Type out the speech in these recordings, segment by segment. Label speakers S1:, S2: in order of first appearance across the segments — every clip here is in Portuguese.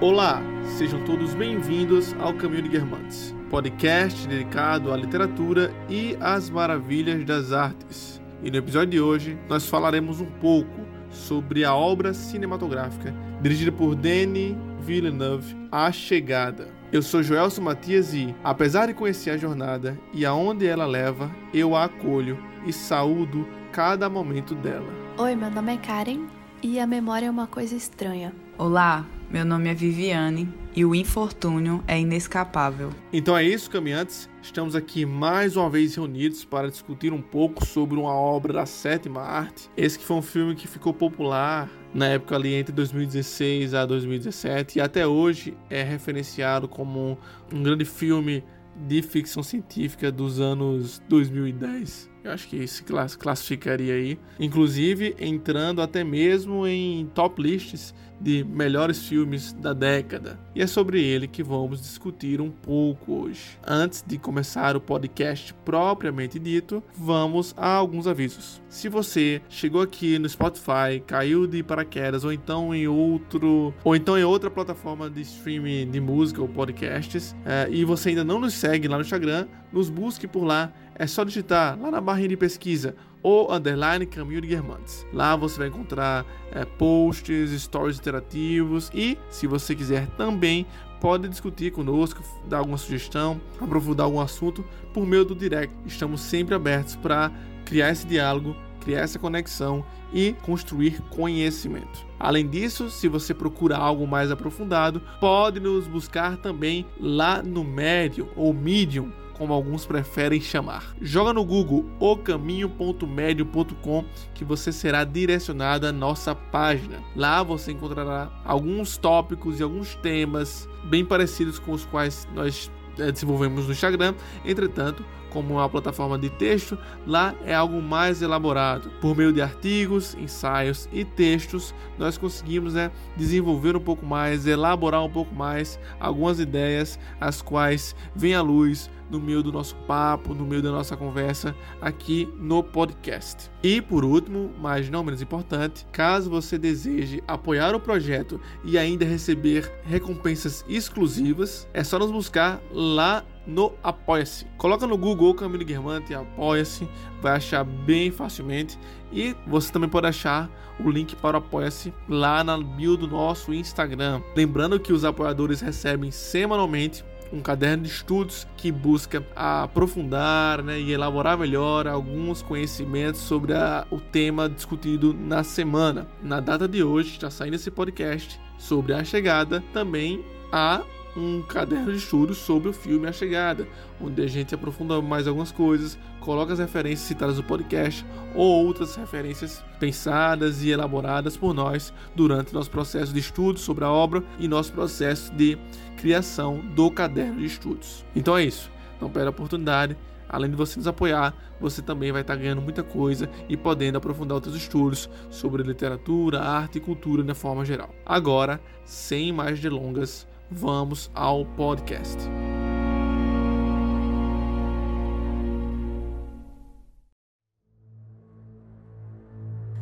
S1: Olá, sejam todos bem-vindos ao Caminho de Guermantes, podcast dedicado à literatura e às maravilhas das artes. E no episódio de hoje nós falaremos um pouco sobre a obra cinematográfica dirigida por Denis Villeneuve, A Chegada. Eu sou Joelson Matias e, apesar de conhecer a jornada e aonde ela leva, eu a acolho e saúdo cada momento dela.
S2: Oi, meu nome é Karen e a memória é uma coisa estranha.
S3: Olá, meu nome é Viviane e o infortúnio é inescapável.
S1: Então é isso, caminhantes. Estamos aqui mais uma vez reunidos para discutir um pouco sobre uma obra da sétima arte. Esse que foi um filme que ficou popular na época ali entre 2016 a 2017 e até hoje é referenciado como um grande filme de ficção científica dos anos 2010. Eu acho que se classificaria aí, inclusive entrando até mesmo em top lists de melhores filmes da década. E é sobre ele que vamos discutir um pouco hoje. Antes de começar o podcast propriamente dito, vamos a alguns avisos. Se você chegou aqui no Spotify, caiu de paraquedas ou então em outro ou então em outra plataforma de streaming de música ou podcasts é, e você ainda não nos segue lá no Instagram, nos busque por lá. É só digitar lá na barrinha de pesquisa ou underline Caminho de Guermantes. Lá você vai encontrar é, posts, stories interativos e, se você quiser também, pode discutir conosco, dar alguma sugestão, aprofundar algum assunto por meio do direct. Estamos sempre abertos para criar esse diálogo, criar essa conexão e construir conhecimento. Além disso, se você procura algo mais aprofundado, pode nos buscar também lá no Medium ou Medium como alguns preferem chamar. Joga no Google ocaminho.medio.com que você será direcionado à nossa página. Lá você encontrará alguns tópicos e alguns temas bem parecidos com os quais nós eh, desenvolvemos no Instagram. Entretanto, como uma plataforma de texto, lá é algo mais elaborado. Por meio de artigos, ensaios e textos, nós conseguimos né, desenvolver um pouco mais, elaborar um pouco mais algumas ideias, as quais vêm à luz no meio do nosso papo, no meio da nossa conversa aqui no podcast. E por último, mas não menos importante, caso você deseje apoiar o projeto e ainda receber recompensas exclusivas, é só nos buscar lá no Apoia-se. Coloca no Google Camilo Guermante Apoia-se, vai achar bem facilmente. E você também pode achar o link para o Apoia-se lá na bio do nosso Instagram. Lembrando que os apoiadores recebem semanalmente um caderno de estudos que busca aprofundar né, e elaborar melhor alguns conhecimentos sobre a, o tema discutido na semana. Na data de hoje, está saindo esse podcast sobre a chegada, também há um caderno de estudos sobre o filme A Chegada, onde a gente aprofunda mais algumas coisas, coloca as referências citadas no podcast ou outras referências pensadas e elaboradas por nós durante nosso processo de estudo sobre a obra e nosso processo de criação do caderno de estudos. Então é isso. Não perde a oportunidade. Além de você nos apoiar, você também vai estar ganhando muita coisa e podendo aprofundar outros estudos sobre literatura, arte e cultura de forma geral. Agora, sem mais delongas, vamos ao podcast.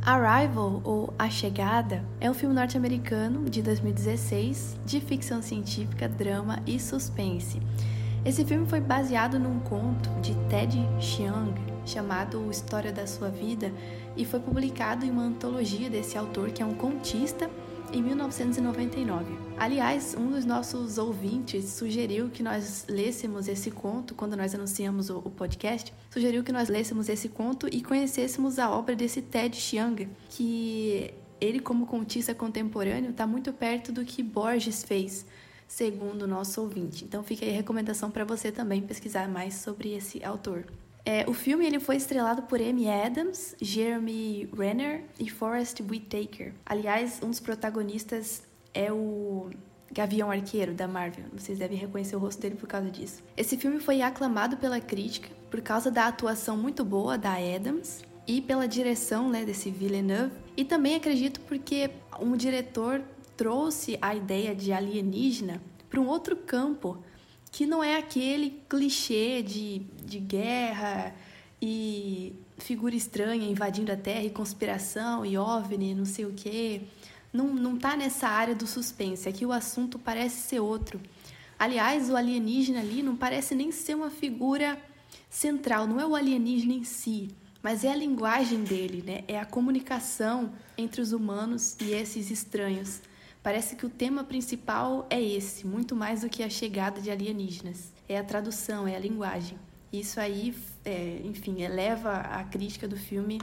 S2: Arrival, ou A Chegada, é um filme norte-americano de 2016 de ficção científica, drama e suspense. Esse filme foi baseado num conto de Ted Chiang chamado História da Sua Vida e foi publicado em uma antologia desse autor que é um contista em 1999. Aliás, um dos nossos ouvintes sugeriu que nós lêssemos esse conto quando nós anunciamos o, podcast. Sugeriu que nós lêssemos esse conto e conhecêssemos a obra desse Ted Chiang, que ele, como contista contemporâneo, está muito perto do que Borges fez, segundo o nosso ouvinte. Então, fica aí a recomendação para você também pesquisar mais sobre esse autor. É, o filme ele foi estrelado por Amy Adams, Jeremy Renner e Forrest Whitaker. Aliás, um dos protagonistas é o Gavião Arqueiro da Marvel. Vocês devem reconhecer o rosto dele por causa disso. Esse filme foi aclamado pela crítica por causa da atuação muito boa da Adams e pela direção né, desse Villeneuve. E também acredito porque um diretor trouxe a ideia de alienígena para um outro campo que não é aquele clichê de, de guerra e figura estranha invadindo a Terra e conspiração e OVNI, não sei o quê. não, não tá nessa área do suspense. Aqui o assunto parece ser outro. Aliás, o alienígena ali não parece nem ser uma figura central, não é o alienígena em si, mas é a linguagem dele, né? É a comunicação entre os humanos e esses estranhos. Parece que o tema principal é esse, muito mais do que a chegada de alienígenas. É a tradução, é a linguagem. Isso aí, é, enfim, eleva a crítica do filme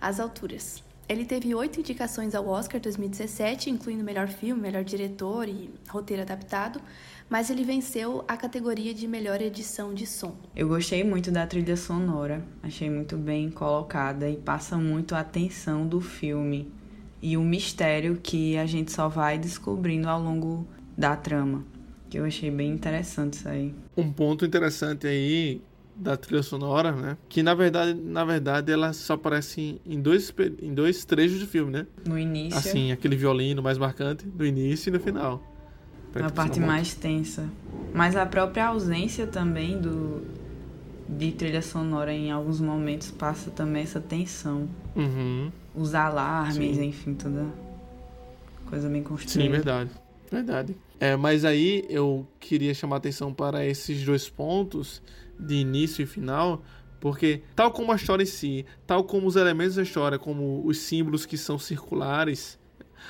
S2: às alturas. Ele teve oito indicações ao Oscar 2017, incluindo melhor filme, melhor diretor e roteiro adaptado, mas ele venceu a categoria de melhor edição de som.
S3: Eu gostei muito da trilha sonora, achei muito bem colocada e passa muito a atenção do filme e o mistério que a gente só vai descobrindo ao longo da trama. Que eu achei bem interessante isso aí.
S1: Um ponto interessante aí da trilha sonora, né? Que na verdade, na verdade, ela só aparece em dois, em dois trechos do filme, né?
S3: No início.
S1: Assim, aquele violino mais marcante no início e no final.
S3: Na parte mais tensa. Mas a própria ausência também do de trilha sonora em alguns momentos passa também essa tensão.
S1: Uhum.
S3: Os alarmes, Sim. enfim, toda coisa bem construída.
S1: Sim, verdade. Verdade. É, mas aí eu queria chamar atenção para esses dois pontos de início e final, porque tal como a história em si, tal como os elementos da história, como os símbolos que são circulares,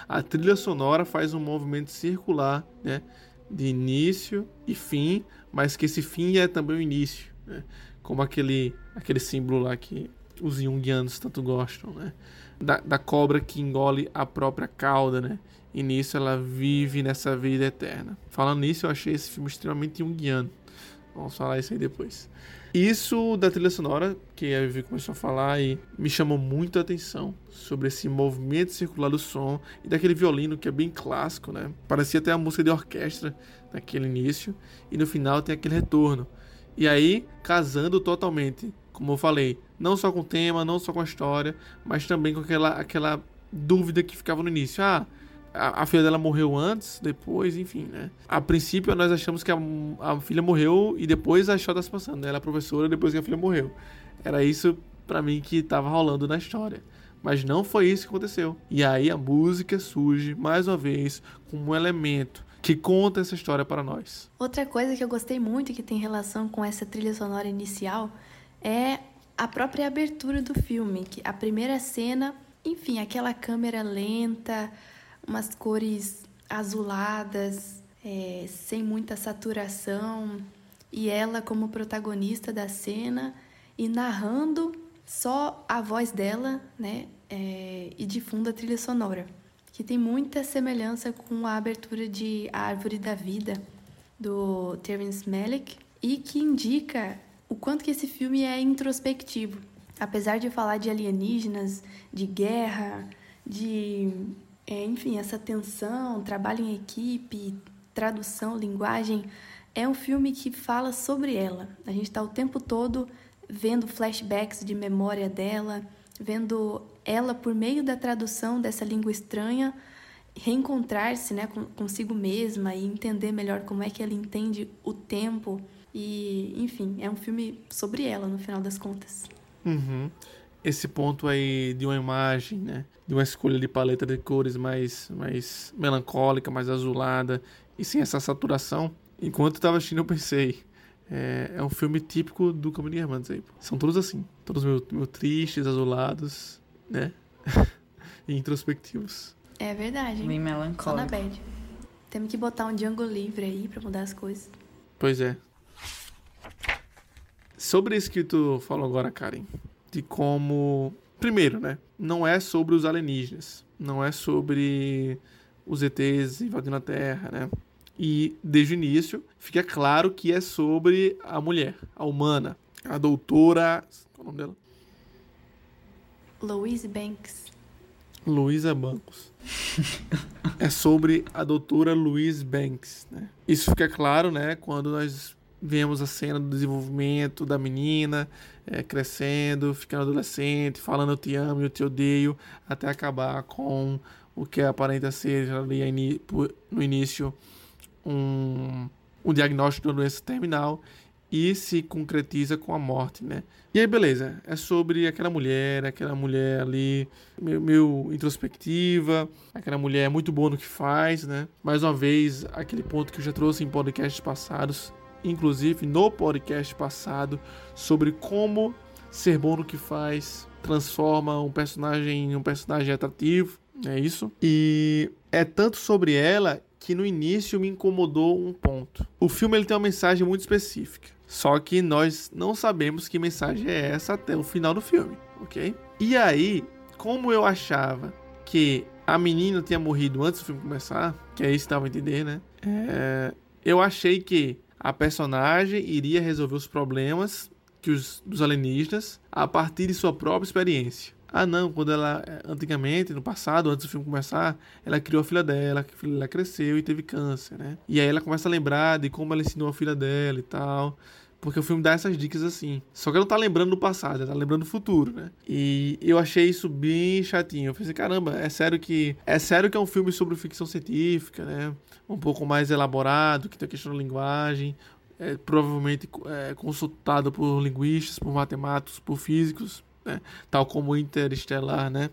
S1: a trilha sonora faz um movimento circular, né, de início e fim, mas que esse fim é também o início, né, como aquele aquele símbolo lá que os Jungianos tanto gostam, né, da, da cobra que engole a própria cauda, né, e nisso ela vive nessa vida eterna. Falando nisso, eu achei esse filme extremamente Jungiano. Vamos falar isso aí depois. Isso da trilha sonora, que a Vivi começou a falar e me chamou muito a atenção sobre esse movimento circular do som e daquele violino que é bem clássico, né? Parecia até a música de orquestra naquele início e no final tem aquele retorno. E aí, casando totalmente, como eu falei, não só com o tema, não só com a história, mas também com aquela, aquela dúvida que ficava no início. Ah, a, a, filha dela morreu antes, depois, enfim, né? A princípio nós achamos que a, a filha morreu e depois a história tá se passando, né? Ela é professora depois que a filha morreu. Era isso para mim que tava rolando na história. Mas não foi isso que aconteceu. E aí a música surge mais uma vez como um elemento que conta essa história para nós.
S2: Outra coisa que eu gostei muito que tem relação com essa trilha sonora inicial é a própria abertura do filme, que a primeira cena, enfim, aquela câmera lenta, umas cores azuladas, é, sem muita saturação, e ela como protagonista da cena e narrando só a voz dela, né? É, e de fundo a trilha sonora, que tem muita semelhança com a abertura de A Árvore da Vida do Terence Malick e que indica o quanto que esse filme é introspectivo. Apesar de falar de alienígenas, de guerra, de é, enfim, essa tensão, trabalho em equipe, tradução, linguagem, é um filme que fala sobre ela. A gente está o tempo todo vendo flashbacks de memória dela, vendo ela por meio da tradução dessa língua estranha reencontrar-se né, consigo mesma e entender melhor como é que ela entende o tempo. E, enfim, é um filme sobre ela, no final das contas.
S1: Uhum esse ponto aí de uma imagem, né? De uma escolha de paleta de cores mais, mais melancólica, mais azulada e sem essa saturação. Enquanto eu tava assistindo, eu pensei, é, é um filme típico do Caminho Irmãs aí. São todos assim, todos meio, meio tristes, azulados, né? e introspectivos.
S2: É verdade.
S3: Bem melancólico. Só
S2: na bad. Temos que botar um Django livre aí pra mudar as coisas.
S1: Pois é. Sobre isso que tu falou agora, Karen, de como. Primeiro, né? Não é sobre os alienígenas. Não é sobre os ETs invadindo a Terra, né? E desde o início fica claro que é sobre a mulher, a humana, a doutora. Qual é o nome dela?
S2: Louise Banks.
S1: Luísa Bancos. é sobre a doutora Louise Banks, né? Isso fica claro, né, quando nós vemos a cena do desenvolvimento da menina é, crescendo, ficando adolescente, falando eu te amo, eu te odeio, até acabar com o que aparenta ser ali no início um, um diagnóstico de uma doença terminal e se concretiza com a morte, né? E aí, beleza, é sobre aquela mulher, aquela mulher ali, meio, meio, introspectiva, aquela mulher muito boa no que faz, né? Mais uma vez, aquele ponto que eu já trouxe em podcasts passados, inclusive no podcast passado, sobre como ser bom no que faz transforma um personagem em um personagem atrativo, é isso? E é tanto sobre ela que no início me incomodou um ponto. O filme ele tem uma mensagem muito específica. Só que nós não sabemos que mensagem é essa até o final do filme, ok? E aí, como eu achava que a menina tinha morrido antes do filme começar, que é isso que dava a entender, né? É, eu achei que a personagem iria resolver os problemas que os, dos alienígenas a partir de sua própria experiência. Ah, não, quando ela, antigamente, no passado, antes do filme começar, ela criou a filha dela, a filha dela cresceu e teve câncer, né? E aí ela começa a lembrar de como ela ensinou a filha dela e tal. Porque o filme dá essas dicas assim. Só que ela não tá lembrando do passado, ela tá lembrando do futuro, né? E eu achei isso bem chatinho. Eu pensei, caramba, é sério que. É sério que é um filme sobre ficção científica, né? Um pouco mais elaborado, que tem a questão da linguagem. É, provavelmente é, consultado por linguistas, por matemáticos, por físicos né? tal como Interestelar, né?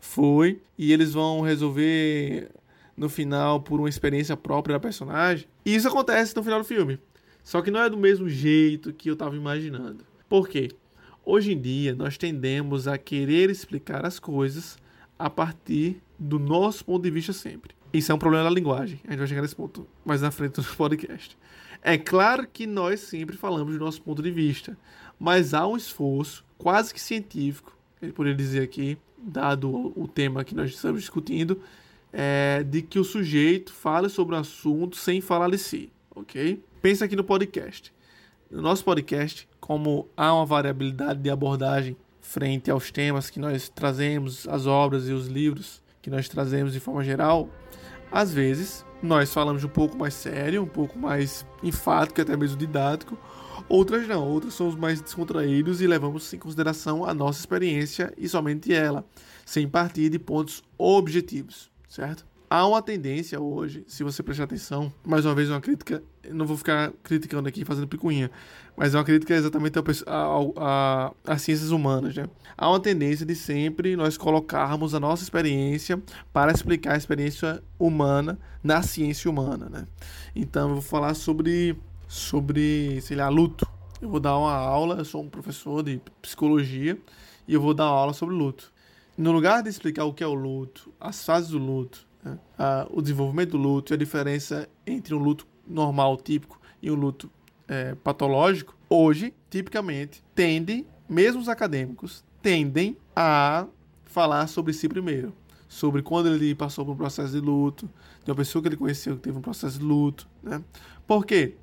S1: Foi e eles vão resolver no final por uma experiência própria da personagem. E isso acontece no final do filme. Só que não é do mesmo jeito que eu estava imaginando. Por quê? Hoje em dia nós tendemos a querer explicar as coisas a partir do nosso ponto de vista sempre. Isso é um problema da linguagem. A gente vai chegar nesse ponto mais na frente do podcast. É claro que nós sempre falamos do nosso ponto de vista, mas há um esforço quase que científico, ele poderia dizer aqui, dado o tema que nós estamos discutindo, é, de que o sujeito fale sobre o assunto sem falar de si, ok? Pensa aqui no podcast. No nosso podcast, como há uma variabilidade de abordagem frente aos temas que nós trazemos, as obras e os livros que nós trazemos de forma geral, às vezes nós falamos um pouco mais sério, um pouco mais enfático, até mesmo didático, Outras não, outras somos mais descontraídos e levamos em consideração a nossa experiência e somente ela, sem partir de pontos objetivos, certo? Há uma tendência hoje, se você prestar atenção, mais uma vez uma crítica, não vou ficar criticando aqui, fazendo picuinha, mas é uma crítica exatamente às ciências humanas, né? Há uma tendência de sempre nós colocarmos a nossa experiência para explicar a experiência humana na ciência humana, né? Então eu vou falar sobre sobre, sei lá, luto. Eu vou dar uma aula, eu sou um professor de psicologia e eu vou dar uma aula sobre luto. No lugar de explicar o que é o luto, as fases do luto, né, a, o desenvolvimento do luto a diferença entre um luto normal, típico, e um luto é, patológico, hoje, tipicamente, tende, mesmo os acadêmicos, tendem a falar sobre si primeiro. Sobre quando ele passou por um processo de luto, de uma pessoa que ele conheceu que teve um processo de luto. Né? Por quê?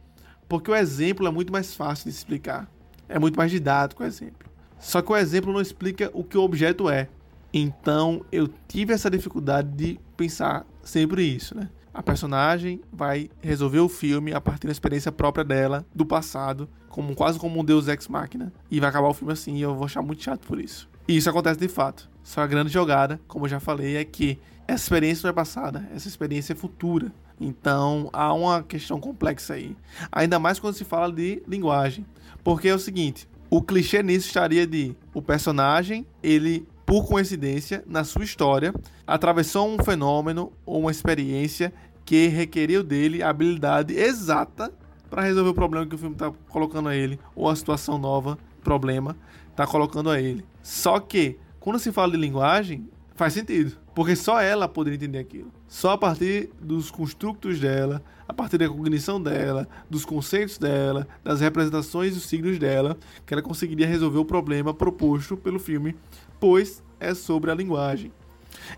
S1: Porque o exemplo é muito mais fácil de explicar. É muito mais didático o exemplo. Só que o exemplo não explica o que o objeto é. Então eu tive essa dificuldade de pensar sempre isso, né? A personagem vai resolver o filme a partir da experiência própria dela, do passado, como quase como um deus ex machina, e vai acabar o filme assim, e eu vou achar muito chato por isso. E isso acontece de fato. Só a grande jogada, como eu já falei, é que essa experiência não é passada, essa experiência é futura. Então há uma questão complexa aí. Ainda mais quando se fala de linguagem. Porque é o seguinte: o clichê nisso estaria de o personagem, ele, por coincidência, na sua história, atravessou um fenômeno ou uma experiência que requeriu dele a habilidade exata para resolver o problema que o filme está colocando a ele, ou a situação nova, problema, está colocando a ele. Só que, quando se fala de linguagem, faz sentido. Porque só ela poderia entender aquilo. Só a partir dos construtos dela, a partir da cognição dela, dos conceitos dela, das representações dos signos dela, que ela conseguiria resolver o problema proposto pelo filme, pois é sobre a linguagem.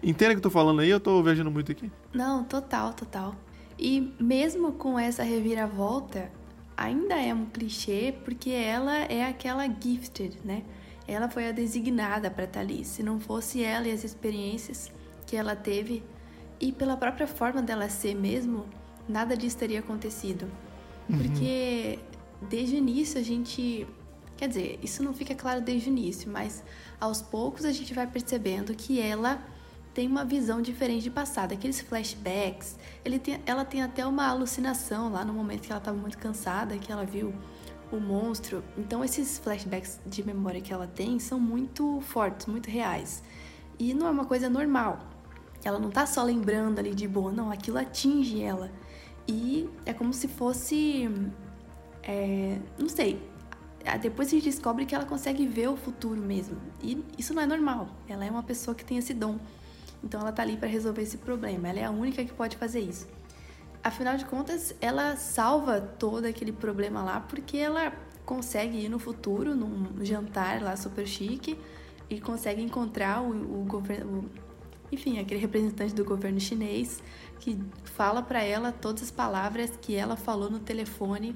S1: Entende o que eu tô falando aí? Eu tô viajando muito aqui.
S2: Não, total, total. E mesmo com essa reviravolta, ainda é um clichê porque ela é aquela gifted, né? Ela foi a designada para ali. Se não fosse ela e as experiências que ela teve e pela própria forma dela ser mesmo, nada disso teria acontecido. Uhum. Porque desde o início a gente. Quer dizer, isso não fica claro desde o início, mas aos poucos a gente vai percebendo que ela tem uma visão diferente de passado. Aqueles flashbacks, tem, ela tem até uma alucinação lá no momento que ela estava muito cansada, que ela viu o monstro. Então esses flashbacks de memória que ela tem são muito fortes, muito reais. E não é uma coisa normal. Ela não tá só lembrando ali de boa, não, aquilo atinge ela. E é como se fosse. É, não sei. Depois a gente descobre que ela consegue ver o futuro mesmo. E isso não é normal. Ela é uma pessoa que tem esse dom. Então ela tá ali para resolver esse problema. Ela é a única que pode fazer isso. Afinal de contas, ela salva todo aquele problema lá porque ela consegue ir no futuro, num jantar lá super chique, e consegue encontrar o, o governo, enfim, aquele representante do governo chinês que fala para ela todas as palavras que ela falou no telefone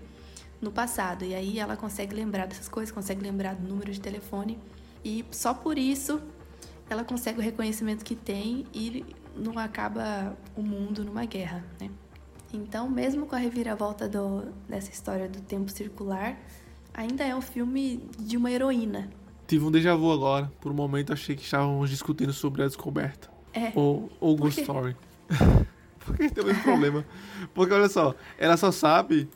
S2: no passado. E aí ela consegue lembrar dessas coisas, consegue lembrar do número de telefone. E só por isso ela consegue o reconhecimento que tem e não acaba o mundo numa guerra, né? Então, mesmo com a reviravolta do, dessa história do tempo circular, ainda é um filme de uma heroína.
S1: Tive um déjà vu agora. Por um momento achei que estávamos discutindo sobre a descoberta.
S2: É.
S1: Ou, ou Ghost Story. porque tem o mesmo problema. Porque olha só, ela só sabe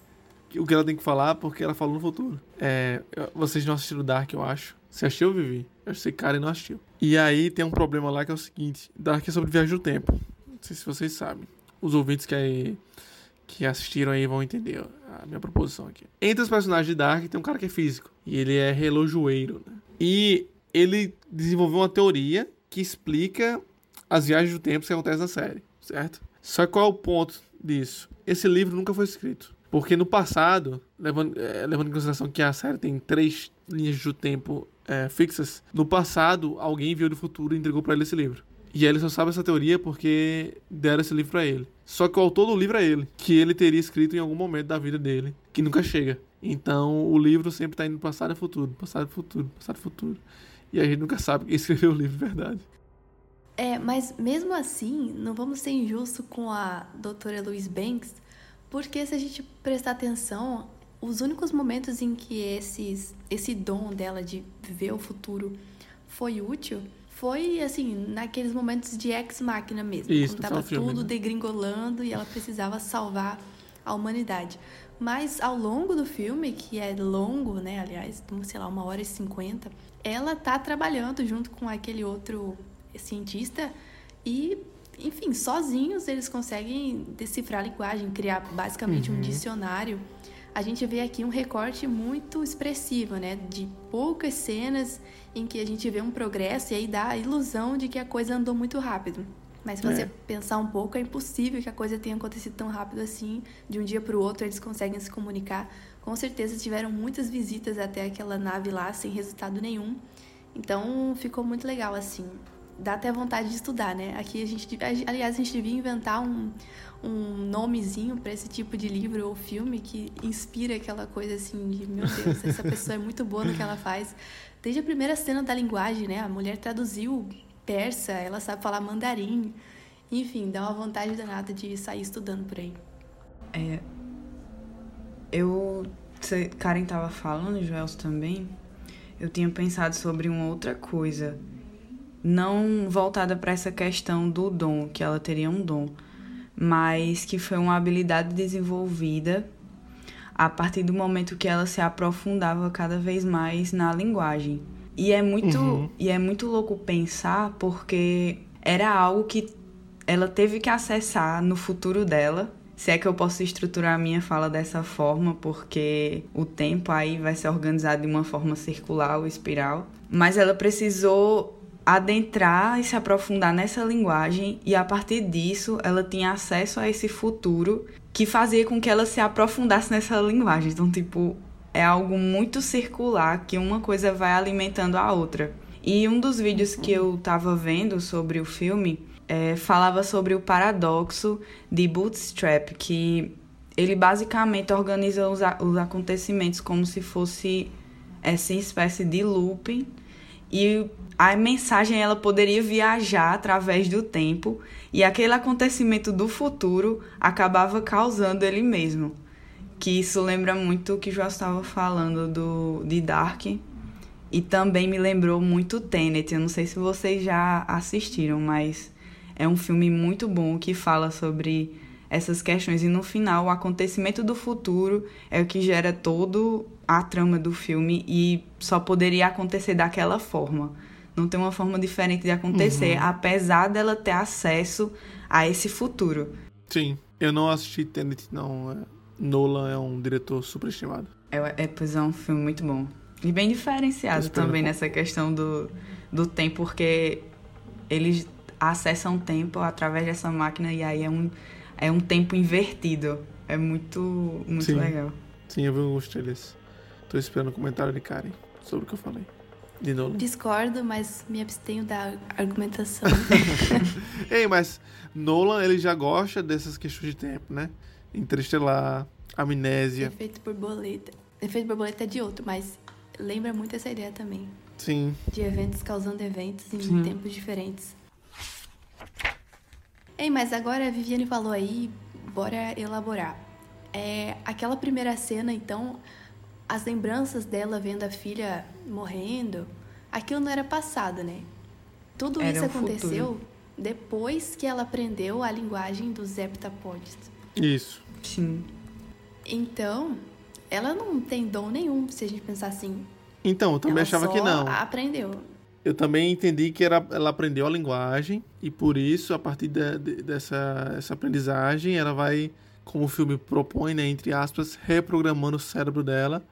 S1: o que ela tem que falar porque ela falou no futuro. É, vocês não assistiram Dark, eu acho. Você assistiu, Vivi? Eu sei, cara, e não assistiu. E aí tem um problema lá que é o seguinte: Dark é sobre viagem do tempo. Não sei se vocês sabem. Os ouvintes que, que assistiram aí vão entender a minha proposição aqui. Entre os personagens de Dark tem um cara que é físico. E ele é relojoeiro, né? E ele desenvolveu uma teoria que explica as viagens do tempo que acontecem na série, certo? Só qual é o ponto disso? Esse livro nunca foi escrito. Porque no passado, levando, é, levando em consideração que a série tem três linhas do tempo é, fixas, no passado alguém viu do futuro e entregou para ele esse livro. E ele só sabe essa teoria porque deram esse livro para ele. Só que o autor do livro é ele, que ele teria escrito em algum momento da vida dele, que nunca chega. Então o livro sempre tá indo passado e futuro, passado e futuro, passado e futuro. E a gente nunca sabe quem escreveu o livro de verdade.
S2: É, mas mesmo assim, não vamos ser injustos com a doutora Louise Banks, porque se a gente prestar atenção, os únicos momentos em que esses, esse dom dela de ver o futuro foi útil foi assim, naqueles momentos de ex-máquina mesmo.
S1: Isso,
S2: quando tava
S1: filme,
S2: tudo
S1: né?
S2: degringolando e ela precisava salvar a humanidade. Mas ao longo do filme, que é longo, né, aliás, sei lá, uma hora e cinquenta, ela tá trabalhando junto com aquele outro cientista e enfim, sozinhos eles conseguem decifrar a linguagem, criar basicamente
S1: Uhum.
S2: um dicionário. A gente vê aqui um recorte muito expressivo, né? De poucas cenas em que a gente vê um progresso e aí dá a ilusão de que a coisa andou muito rápido. Mas se você
S1: É.
S2: pensar um pouco, é impossível que a coisa tenha acontecido tão rápido assim. De um dia para o outro eles conseguem se comunicar. Com certeza tiveram muitas visitas até aquela nave lá sem resultado nenhum. Então ficou muito legal assim. Dá até vontade de estudar, né? Aqui a gente, aliás, a gente devia inventar um, um nomezinho para esse tipo de livro ou filme que inspira aquela coisa assim de, meu Deus, essa pessoa é muito boa no que ela faz. Desde a primeira cena da linguagem, né? A mulher traduziu persa, ela sabe falar mandarim. Enfim, dá uma vontade danada de sair estudando por aí.
S3: É, eu. Karen tava falando, Joelso também. Eu tinha pensado sobre uma outra coisa. Não voltada para essa questão do dom, que ela teria um dom, mas que foi uma habilidade desenvolvida a partir do momento que ela se aprofundava cada vez mais na linguagem. E é muito,
S1: Uhum.
S3: e é muito louco pensar porque era algo que ela teve que acessar no futuro dela. Se é que eu posso estruturar a minha fala dessa forma, porque o tempo aí vai ser organizado de uma forma circular ou espiral. Mas ela precisou adentrar e se aprofundar nessa linguagem, e a partir disso ela tinha acesso a esse futuro que fazia com que ela se aprofundasse nessa linguagem. Então, tipo, é algo muito circular que uma coisa vai alimentando a outra. E um dos vídeos que eu tava vendo sobre o filme é, falava sobre o paradoxo de Bootstrap, que ele basicamente organiza os, os acontecimentos como se fosse essa espécie de looping e a mensagem ela poderia viajar através do tempo e aquele acontecimento do futuro acabava causando ele mesmo. Que isso lembra muito o que João estava falando do, de Dark e também me lembrou muito Tenet. Eu não sei se vocês já assistiram, mas é um filme muito bom que fala sobre essas questões. E no final, o acontecimento do futuro é o que gera todo a trama do filme e só poderia acontecer daquela forma. Não tem uma forma diferente de acontecer, uhum. apesar dela ter acesso a esse futuro.
S1: Sim, eu não assisti Tenet, não. É, Nolan é um diretor superestimado.
S3: É, é, pois é um filme muito bom. E bem diferenciado também nessa questão do, do tempo, porque eles acessam o tempo através dessa máquina e aí é um, é um tempo invertido. É muito, muito
S1: Sim.
S3: legal.
S1: Sim, eu vi alguns trailers. Tô esperando o comentário de Karen sobre o que eu falei. De Nolan.
S2: Discordo, mas me abstenho da argumentação.
S1: Ei, mas Nolan, ele já gosta dessas questões de tempo, né? Interestelar, amnésia.
S2: Efeito borboleta. Efeito borboleta é de outro, mas lembra muito essa ideia também.
S1: Sim.
S2: De eventos causando eventos em Sim. tempos diferentes. Ei, mas agora a Viviane falou aí, bora elaborar. É, aquela primeira cena, então, as lembranças dela vendo a filha morrendo, aquilo não era passado, né? Tudo era isso aconteceu futuro. depois que ela aprendeu a linguagem dos heptapods.
S1: Isso.
S3: Sim.
S2: Então, ela não tem dom nenhum, se a gente pensar assim.
S1: Então, eu também ela achava que não.
S2: aprendeu.
S1: Eu também entendi que era, ela aprendeu a linguagem e por isso, a partir de, de, dessa essa aprendizagem, ela vai, como o filme propõe, né, entre aspas, reprogramando o cérebro dela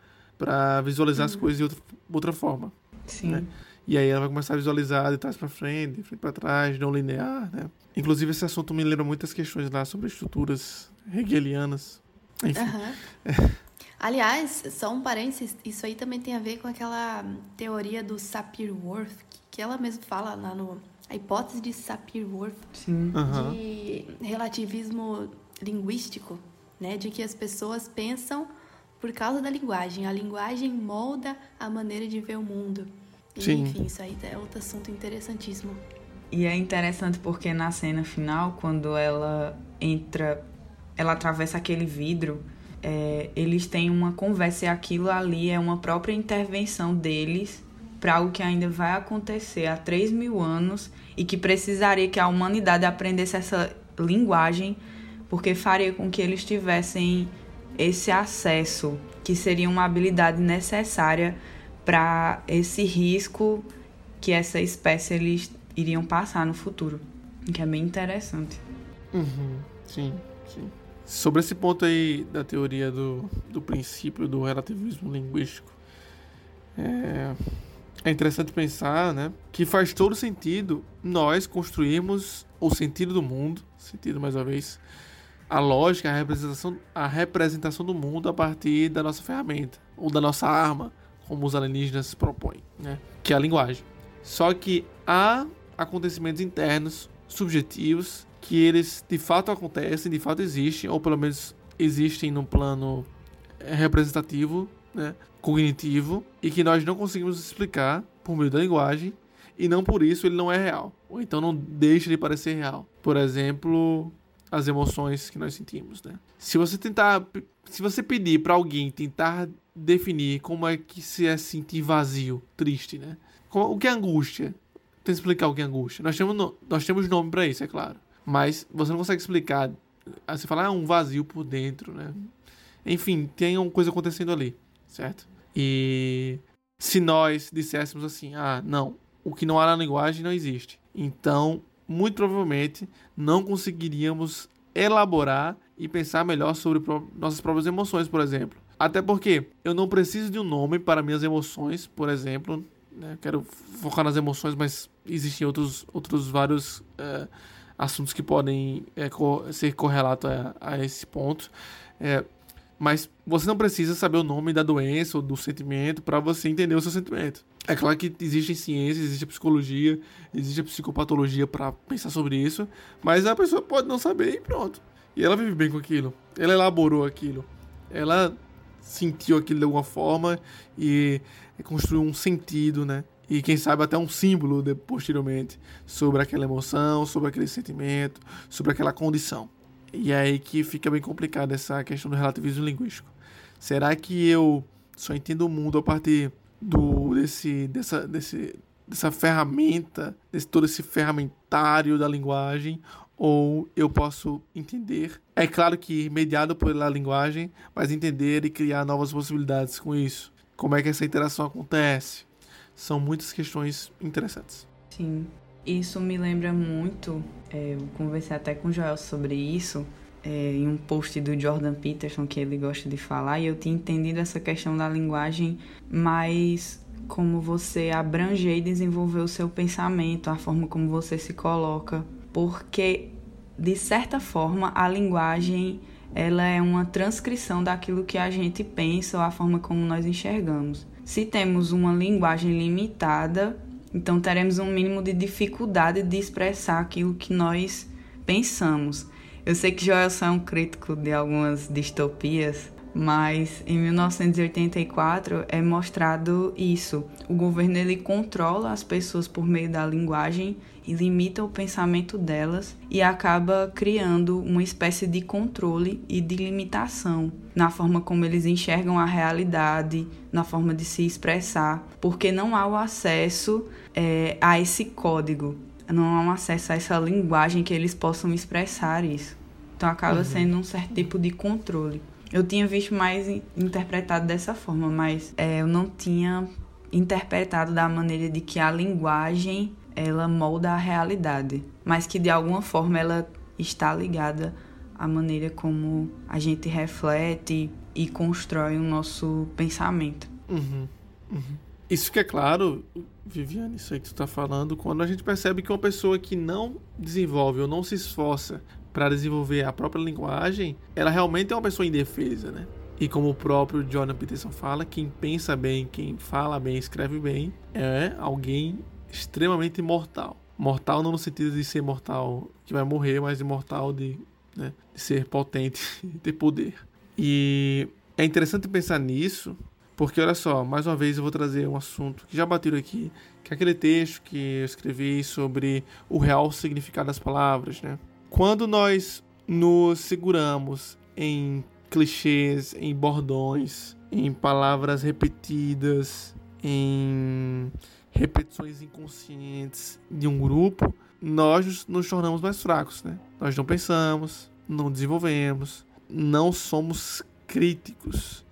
S1: para visualizar uhum. as coisas de outra, outra forma.
S3: Sim.
S1: Né? E aí ela vai começar a visualizar de trás para frente, de frente para trás, não linear, né? Inclusive esse assunto me lembra muitas questões lá sobre estruturas hegelianas. Enfim.
S2: Uhum. Aliás, só um parênteses, isso aí também tem a ver com aquela teoria do Sapir-Whorf, que ela mesma fala lá no... A hipótese de Sapir-Whorf,
S1: uhum.
S2: de relativismo linguístico, né? De que as pessoas pensam por causa da linguagem. A linguagem molda a maneira de ver o mundo. E,
S1: Sim.
S2: Enfim, isso aí é outro assunto interessantíssimo.
S3: E é interessante porque na cena final, quando ela entra, ela atravessa aquele vidro é, eles têm uma conversa e aquilo ali é uma própria intervenção deles para algo que ainda vai acontecer há 3 mil anos e que precisaria que a humanidade aprendesse essa linguagem, porque faria com que eles tivessem esse acesso, que seria uma habilidade necessária para esse risco que essa espécie eles iriam passar no futuro, que é bem interessante.
S1: Uhum, sim, sim. Sobre esse ponto aí da teoria do, do princípio do relativismo linguístico, é, é interessante pensar né, que faz todo sentido nós construirmos o sentido do mundo, sentido mais uma vez, a lógica, a representação, a representação do mundo a partir da nossa ferramenta, ou da nossa arma, como os alienígenas propõem, né, que é a linguagem. Só que há acontecimentos internos, subjetivos, que eles de fato acontecem, de fato existem, ou pelo menos existem no plano eh, representativo, né, cognitivo, e que nós não conseguimos explicar por meio da linguagem, e não por isso ele não é real, ou então não deixa de parecer real. Por exemplo, as emoções que nós sentimos, né? Se você tentar, se você pedir para alguém tentar definir como é que se é sentir vazio, triste, né? O que é angústia? Tenta explicar o que é angústia. Nós temos, nós temos nome para isso, é claro. Mas você não consegue explicar. Aí você fala, ah, um vazio por dentro, né? Enfim, tem uma coisa acontecendo ali, certo? E se nós disséssemos assim, ah, não, o que não há na linguagem não existe. Então, muito provavelmente, não conseguiríamos elaborar e pensar melhor sobre nossas próprias emoções, por exemplo. Até porque eu não preciso de um nome para minhas emoções, por exemplo. Né? Quero focar nas emoções, mas existem outros, outros vários. Uh, assuntos que podem é, co ser correlatos a, a, esse ponto. É, mas você não precisa saber o nome da doença ou do sentimento para você entender o seu sentimento. É claro que existem ciências, existe a psicologia, existe a psicopatologia para pensar sobre isso, mas a pessoa pode não saber e pronto. E ela vive bem com aquilo. Ela elaborou aquilo. Ela sentiu aquilo de alguma forma e construiu um sentido, né? e quem sabe até um símbolo de, posteriormente sobre aquela emoção, sobre aquele sentimento, sobre aquela condição. E é aí que fica bem complicada essa questão do relativismo linguístico. Será que eu só entendo o mundo a partir do desse dessa desse dessa ferramenta, desse todo esse ferramentário da linguagem, ou eu posso entender. É claro que mediado pela linguagem, mas entender e criar novas possibilidades com isso. Como é que essa interação acontece? São muitas questões interessantes.
S3: Sim, isso me lembra muito. É, eu conversei até com o Joel sobre isso. É, em um post do Jordan Peterson que ele gosta de falar, e eu tinha entendido essa questão da linguagem mais como você abranger e desenvolver o seu pensamento, a forma como você se coloca, porque de certa forma a linguagem ela é uma transcrição daquilo que a gente pensa ou a forma como nós enxergamos. Se temos uma linguagem limitada, então teremos um mínimo de dificuldade de expressar aquilo que nós pensamos. Eu sei que Joelson é um crítico de algumas distopias, mas em 1984 é mostrado isso. O governo ele controla as pessoas por meio da linguagem e limita o pensamento delas e acaba criando uma espécie de controle e de limitação na forma como eles enxergam a realidade, na forma de se expressar, porque não há o acesso é, a esse código, não há um acesso a essa linguagem que eles possam expressar isso. Então acaba uhum. sendo um certo tipo de controle. Eu tinha visto mais interpretado dessa forma, mas é, eu não tinha interpretado da maneira de que a linguagem ela molda a realidade, mas que de alguma forma ela está ligada à maneira como a gente reflete e constrói o nosso pensamento.
S1: Uhum, uhum. Isso que é claro, Viviane, isso aí que tu está falando, quando a gente percebe que uma pessoa que não desenvolve ou não se esforça para desenvolver a própria linguagem, ela realmente é uma pessoa indefesa, né? E como o próprio Jordan Peterson fala, quem pensa bem, quem fala bem, escreve bem, é alguém extremamente mortal. Mortal não no sentido de ser mortal que vai morrer, mas imortal de, né, de ser potente e ter poder. E é interessante pensar nisso, porque olha só, mais uma vez eu vou trazer um assunto que já bateu aqui, que é aquele texto que eu escrevi sobre o real significado das palavras, né? Quando nós nos seguramos em clichês, em bordões, em palavras repetidas, em repetições inconscientes de um grupo, nós nos tornamos mais fracos, né? Nós não pensamos, não desenvolvemos, não somos críticos.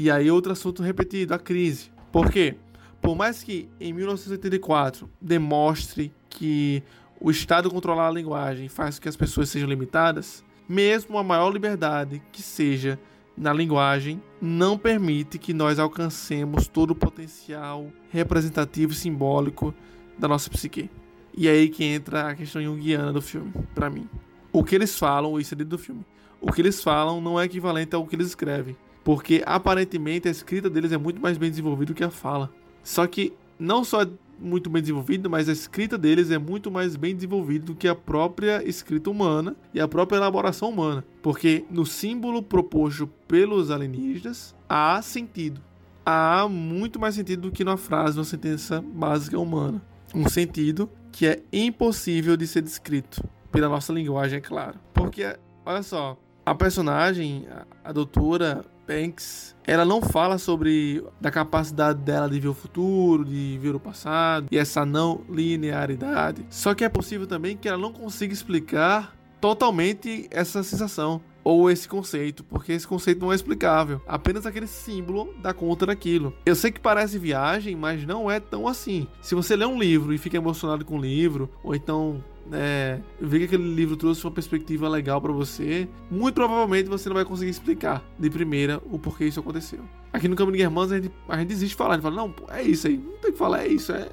S1: E aí outro assunto repetido, a crise. Por quê? Por mais que em 1984 demonstre que o Estado controlar a linguagem faz com que as pessoas sejam limitadas, mesmo a maior liberdade que seja na linguagem não permite que nós alcancemos todo o potencial representativo e simbólico da nossa psique. E é aí que entra a questão junguiana do filme, para mim. O que eles falam, isso é dentro do filme. O que eles falam não é equivalente ao que eles escrevem, porque aparentemente a escrita deles é muito mais bem desenvolvida do que a fala. Só que não só muito bem desenvolvido, mas a escrita deles é muito mais bem desenvolvida do que a própria escrita humana e a própria elaboração humana. Porque no símbolo proposto pelos alienígenas há sentido. Há muito mais sentido do que na frase, uma sentença básica humana. Um sentido que é impossível de ser descrito pela nossa linguagem, é claro. Porque, olha só, a personagem, a doutora Banks, ela não fala sobre da capacidade dela de ver o futuro, de ver o passado e essa não linearidade. Só que é possível também que ela não consiga explicar totalmente essa sensação ou esse conceito, porque esse conceito não é explicável. Apenas aquele símbolo dá conta daquilo. Eu sei que parece viagem, mas não é tão assim. Se você lê um livro e fica emocionado com o livro, ou então é, ver que aquele livro trouxe uma perspectiva legal para você, muito provavelmente você não vai conseguir explicar de primeira o porquê isso aconteceu. Aqui no Caminho de Irmãs a gente, a gente desiste de falar, a gente fala, não, é isso aí, não tem que falar, é isso, é,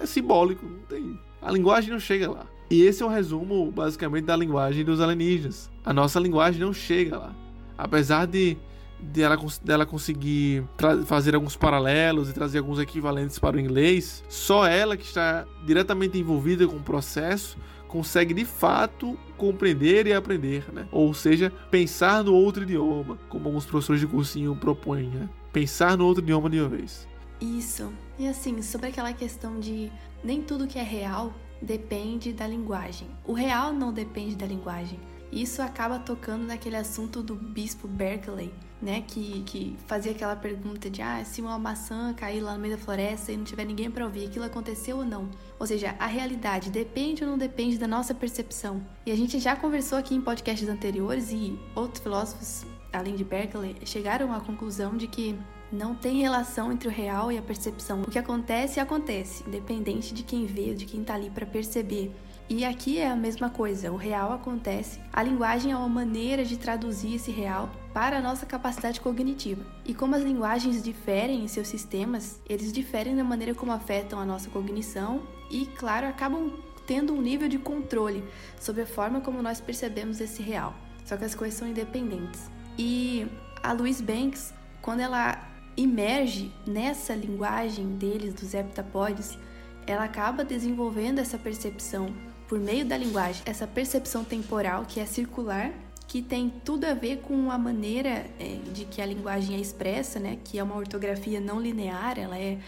S1: é simbólico, não tem. A linguagem não chega lá. E esse é um resumo, basicamente, da linguagem dos alienígenas. A nossa linguagem não chega lá. Apesar de, de ela, dela conseguir fazer alguns paralelos e trazer alguns equivalentes para o inglês, só ela que está diretamente envolvida com o processo consegue de fato compreender e aprender, né? Ou seja, pensar no outro idioma, como alguns professores de cursinho propõem, né? Pensar no outro idioma de uma vez.
S2: Isso. E assim, sobre aquela questão de nem tudo que é real depende da linguagem. O real não depende da linguagem. isso acaba tocando naquele assunto do bispo Berkeley, né, que, que fazia aquela pergunta de ah, se uma maçã cair lá no meio da floresta e não tiver ninguém para ouvir, aquilo aconteceu ou não? Ou seja, a realidade depende ou não depende da nossa percepção. E a gente já conversou aqui em podcasts anteriores e outros filósofos, além de Berkeley, chegaram à conclusão de que não tem relação entre o real e a percepção. O que acontece, acontece, independente de quem vê, de quem está ali para perceber. E aqui é a mesma coisa, o real acontece, a linguagem é uma maneira de traduzir esse real para a nossa capacidade cognitiva. E como as linguagens diferem em seus sistemas, eles diferem da maneira como afetam a nossa cognição e, claro, acabam tendo um nível de controle sobre a forma como nós percebemos esse real. Só que as coisas são independentes. E a Louise Banks, quando ela imerge nessa linguagem deles, dos heptapodes, ela acaba desenvolvendo essa percepção por meio da linguagem, essa percepção temporal que é circular, que tem tudo a ver com a maneira é, de que a linguagem é expressa, né? Que é uma ortografia não linear, ela é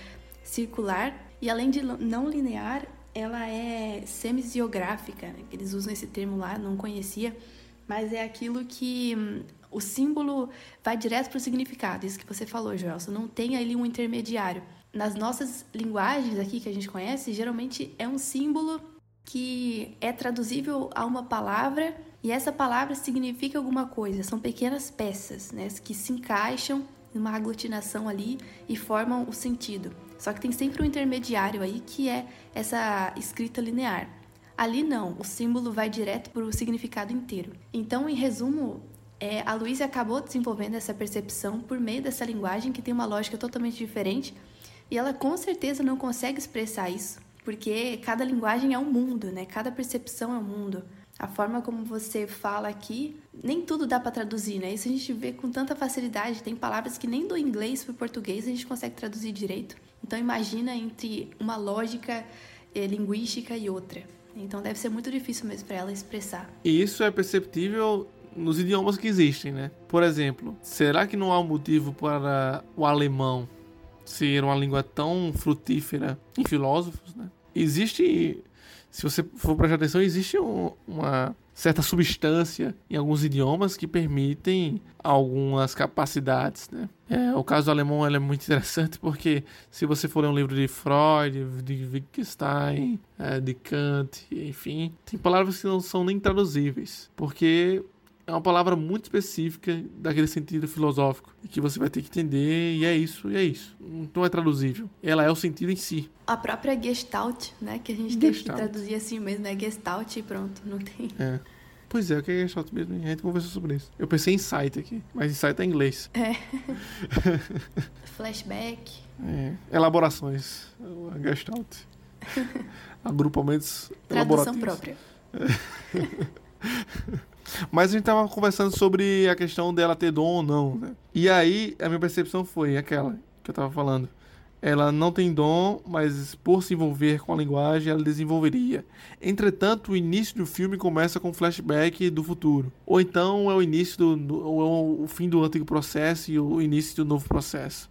S2: circular e além de não linear, ela é semisiográfica. Né? Eles usam esse termo lá, não conhecia, mas é aquilo que hum, o símbolo vai direto para o significado. Isso que você falou, Joelson. Não tem ali um intermediário. Nas nossas linguagens aqui que a gente conhece, geralmente é um símbolo que é traduzível a uma palavra e essa palavra significa alguma coisa. São pequenas peças, né, que se encaixam numa aglutinação ali e formam o sentido. Só que tem sempre um intermediário aí que é essa escrita linear. Ali não, o símbolo vai direto para o significado inteiro. Então, em resumo, é, a Luísa acabou desenvolvendo essa percepção por meio dessa linguagem que tem uma lógica totalmente diferente e ela com certeza não consegue expressar isso porque cada linguagem é um mundo, né? Cada percepção é um mundo. A forma como você fala aqui, nem tudo dá para traduzir, né? Isso a gente vê com tanta facilidade. Tem palavras que nem do inglês para português a gente consegue traduzir direito. Então imagina entre uma lógica eh, linguística e outra. Então deve ser muito difícil mesmo para ela expressar.
S1: E isso é perceptível nos idiomas que existem, né? Por exemplo, será que não há um motivo para o alemão ser uma língua tão frutífera em filósofos, né? existe, se você for prestar atenção, existe um, uma certa substância em alguns idiomas que permitem algumas capacidades, né? É, o caso do alemão é muito interessante porque se você for ler um livro de Freud, de Wittgenstein, é, de Kant, enfim, tem palavras que não são nem traduzíveis, porque é uma palavra muito específica daquele sentido filosófico e que você vai ter que entender e é isso, e é isso. Não é traduzível. Ela é o sentido em si.
S2: A própria Gestalt, né, que a gente teve que traduzir assim mesmo, é Gestalt e pronto, não tem.
S1: É. Pois é, o que é Gestalt mesmo? A gente conversou sobre isso. Eu pensei em site aqui, mas insight é em inglês.
S2: É. Flashback.
S1: É. Elaborações. A Gestalt. Agrupamentos
S2: Tradução própria.
S1: Mas a gente tava conversando sobre a questão dela ter dom ou não, né? E aí, a minha percepção foi aquela que eu tava falando. Ela não tem dom, mas por se envolver com a linguagem, ela desenvolveria. Entretanto, o início do filme começa com um flashback do futuro. Ou então é o início do. ou é o fim do antigo processo e o início do novo processo.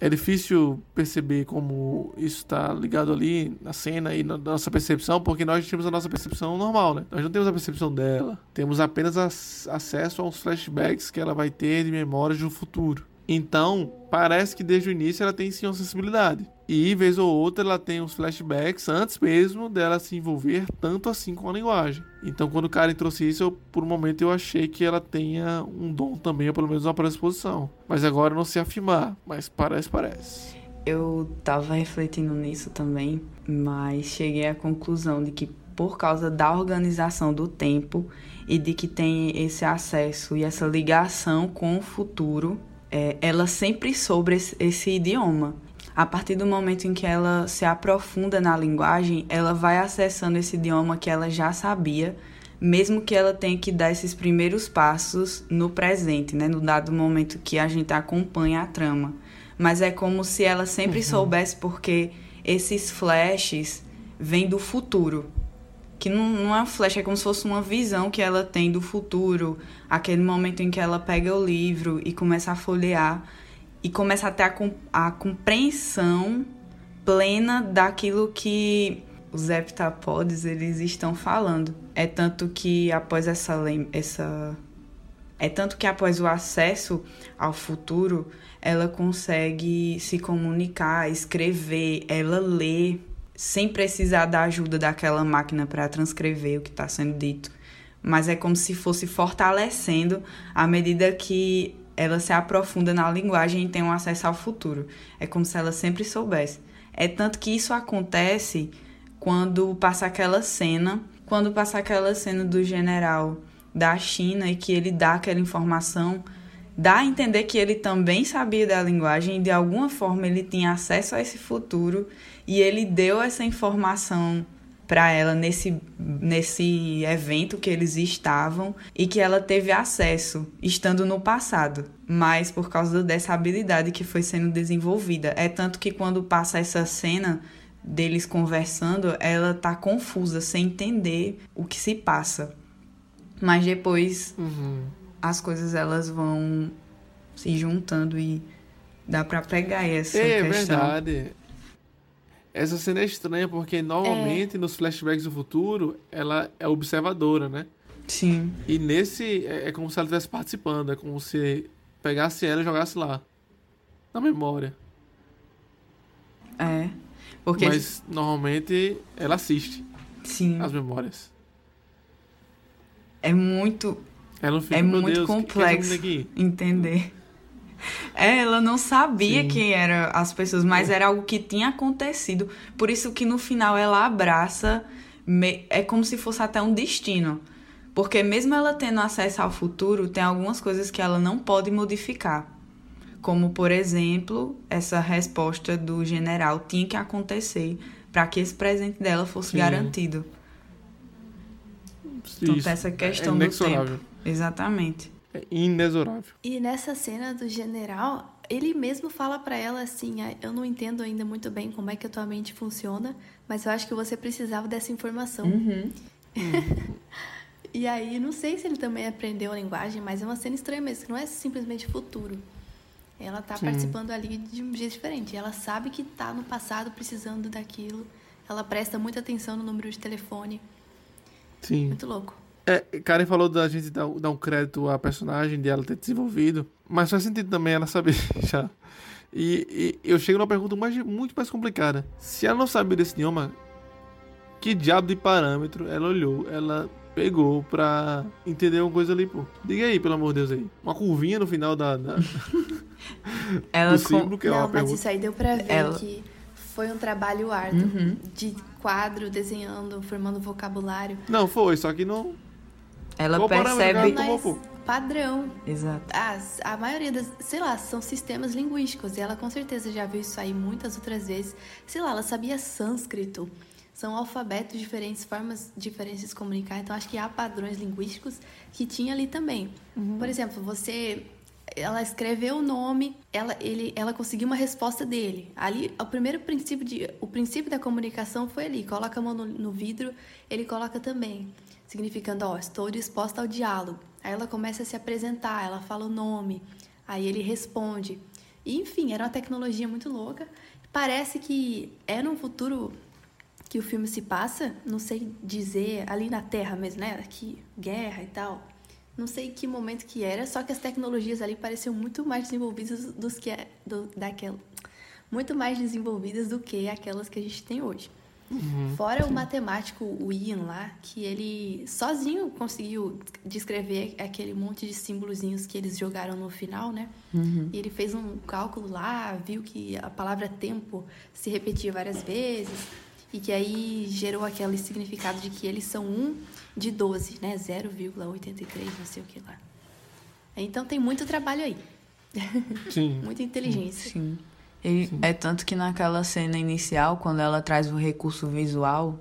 S1: É difícil perceber como isso está ligado ali na cena e na nossa percepção, porque nós temos a nossa percepção normal, né? Nós não temos a percepção dela. Temos apenas acesso a uns flashbacks que ela vai ter de memórias do futuro. Então, parece que desde o início ela tem sim uma sensibilidade. E, vez ou outra, ela tem uns flashbacks antes mesmo dela se envolver tanto assim com a linguagem. Então, quando o Karen trouxe isso, eu, por um momento eu achei que ela tenha um dom também, ou pelo menos uma predisposição. Mas agora eu não sei afirmar, mas parece, parece.
S3: Eu tava refletindo nisso também, mas cheguei à conclusão de que por causa da organização do tempo e de que tem esse acesso e essa ligação com o futuro, é, ela sempre esse, esse idioma. A partir do momento em que ela se aprofunda na linguagem, ela vai acessando esse idioma que ela já sabia, mesmo que ela tenha que dar esses primeiros passos no presente, né, no dado momento que a gente acompanha a trama. Mas é como se ela sempre uhum. soubesse, porque esses flashes vêm do futuro que não, não é um flash, é como se fosse uma visão que ela tem do futuro, aquele momento em que ela pega o livro e começa a folhear e começa a ter a, a compreensão plena daquilo que os heptapods eles estão falando. É tanto que após essa essa é tanto que após o acesso ao futuro, ela consegue se comunicar, escrever, ela lê sem precisar da ajuda daquela máquina para transcrever o que está sendo dito. Mas é como se fosse fortalecendo à medida que ela se aprofunda na linguagem e tem um acesso ao futuro. É como se ela sempre soubesse. É tanto que isso acontece quando passa aquela cena, quando passa aquela cena do general da China e que ele dá aquela informação, dá a entender que ele também sabia da linguagem e de alguma forma ele tinha acesso a esse futuro e ele deu essa informação para ela nesse, nesse evento que eles estavam e que ela teve acesso estando no passado, mas por causa dessa habilidade que foi sendo desenvolvida. É tanto que quando passa essa cena deles conversando, ela tá confusa, sem entender o que se passa. Mas depois
S1: uhum.
S3: As coisas elas vão se juntando e dá para pegar essa
S1: é,
S3: questão.
S1: É verdade. Essa cena é estranha porque normalmente é. nos flashbacks do futuro ela é observadora, né?
S3: Sim.
S1: E nesse é, é como se ela estivesse participando, é como se pegasse ela e jogasse lá. Na memória.
S3: É. Porque...
S1: Mas normalmente ela assiste.
S3: Sim.
S1: As memórias.
S3: É muito.
S1: Ela fica,
S3: é muito
S1: Deus,
S3: complexo
S1: que
S3: é entender. É, ela não sabia Sim. quem eram as pessoas, mas era algo que tinha acontecido. Por isso que no final ela abraça. É como se fosse até um destino. Porque mesmo ela tendo acesso ao futuro, tem algumas coisas que ela não pode modificar. Como, por exemplo, essa resposta do general tinha que acontecer para que esse presente dela fosse Sim. garantido. Então, essa questão é do tempo. Exatamente.
S1: É inexorável.
S2: E nessa cena do general, ele mesmo fala para ela assim: ah, Eu não entendo ainda muito bem como é que a tua mente funciona, mas eu acho que você precisava dessa informação.
S3: Uhum.
S2: e aí, não sei se ele também aprendeu a linguagem, mas é uma cena estranha mesmo, não é simplesmente futuro. Ela tá Sim. participando ali de um jeito diferente. Ela sabe que tá no passado precisando daquilo. Ela presta muita atenção no número de telefone.
S1: Sim.
S2: Muito louco.
S1: É, Karen falou da gente dar, dar um crédito à personagem, de ela ter desenvolvido. Mas faz sentido também ela saber já. E, e, eu chego numa pergunta mais, muito mais complicada. Se ela não sabia desse idioma, que diabo de parâmetro ela olhou? Ela pegou pra entender alguma coisa ali, pô. Diga aí, pelo amor de Deus aí. Uma curvinha no final da. da...
S3: ela
S1: do símbolo, que é
S2: não,
S1: uma
S2: mas
S1: pergunta.
S2: isso aí deu pra ver ela... que foi um trabalho árduo
S3: uhum.
S2: de quadro, desenhando, formando vocabulário.
S1: Não, foi, só que não.
S3: Ela Qual percebe.
S2: Mas padrão.
S3: Exato.
S2: As, a maioria das, sei lá, são sistemas linguísticos. E ela com certeza já viu isso aí muitas outras vezes. Sei lá, ela sabia sânscrito são alfabetos diferentes, formas diferentes de se comunicar. Então, acho que há padrões linguísticos que tinha ali também. Uhum. Por exemplo, você ela escreveu o nome, ela, ele, ela conseguiu uma resposta dele. Ali, o primeiro princípio de, o princípio da comunicação foi ali. Coloca a mão no, no vidro, ele coloca também, significando, ó, estou disposta ao diálogo. Aí ela começa a se apresentar, ela fala o nome, aí ele responde. E, enfim, era uma tecnologia muito louca. Parece que é num futuro que o filme se passa, não sei dizer, ali na Terra mesmo, né? Aqui, guerra e tal. Não sei que momento que era, só que as tecnologias ali pareciam muito mais desenvolvidas dos que do, daquela, muito mais desenvolvidas do que aquelas que a gente tem hoje.
S1: Uhum,
S2: Fora sim. o matemático, o Ian lá, que ele sozinho conseguiu descrever aquele monte de símbolozinhos que eles jogaram no final, né?
S3: Uhum.
S2: E ele fez um cálculo lá, viu que a palavra tempo se repetia várias vezes e que aí gerou aquele significado de que eles são um de 12, né? 0,83, não sei o que lá. Então tem muito trabalho aí.
S1: Sim.
S2: Muita inteligência.
S3: Sim. E Sim. É tanto que naquela cena inicial, quando ela traz o recurso visual,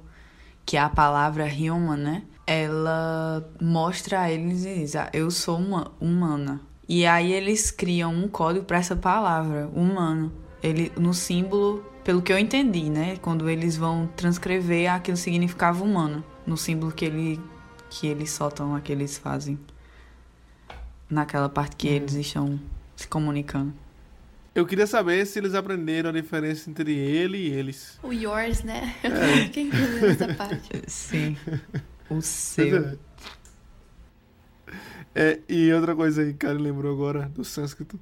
S3: que é a palavra human, né? Ela mostra a eles e diz: ah, Eu sou uma humana. E aí eles criam um código para essa palavra, humano. Ele, no símbolo pelo que eu entendi, né? Quando eles vão transcrever, aquilo significava humano, no símbolo que, ele, que eles soltam, que eles fazem. Naquela parte que hum. eles estão se comunicando.
S1: Eu queria saber se eles aprenderam a diferença entre ele e eles.
S2: O yours, né? É. Quem viu essa parte?
S3: Sim. O seu.
S1: É, e outra coisa aí, cara, lembrou agora do sânscrito.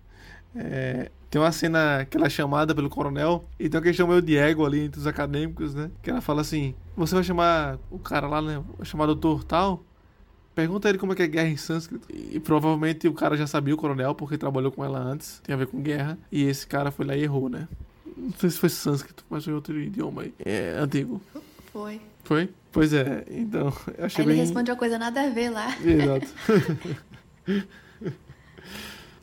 S1: É, tem uma cena que ela é chamada pelo coronel, e tem uma questão meio de ego ali entre os acadêmicos, né? Que ela fala assim: Você vai chamar o cara lá, né? Vai chamar doutor tal? Pergunta ele como é que é guerra em sânscrito. E provavelmente o cara já sabia o coronel, porque trabalhou com ela antes, tem a ver com guerra. E esse cara foi lá e errou, né? Não sei se foi sânscrito, mas foi outro idioma aí. É antigo.
S2: Foi.
S1: Foi? Pois é, então. Eu achei
S2: aí
S1: bem...
S2: ele responde uma coisa nada a ver lá.
S1: Exato.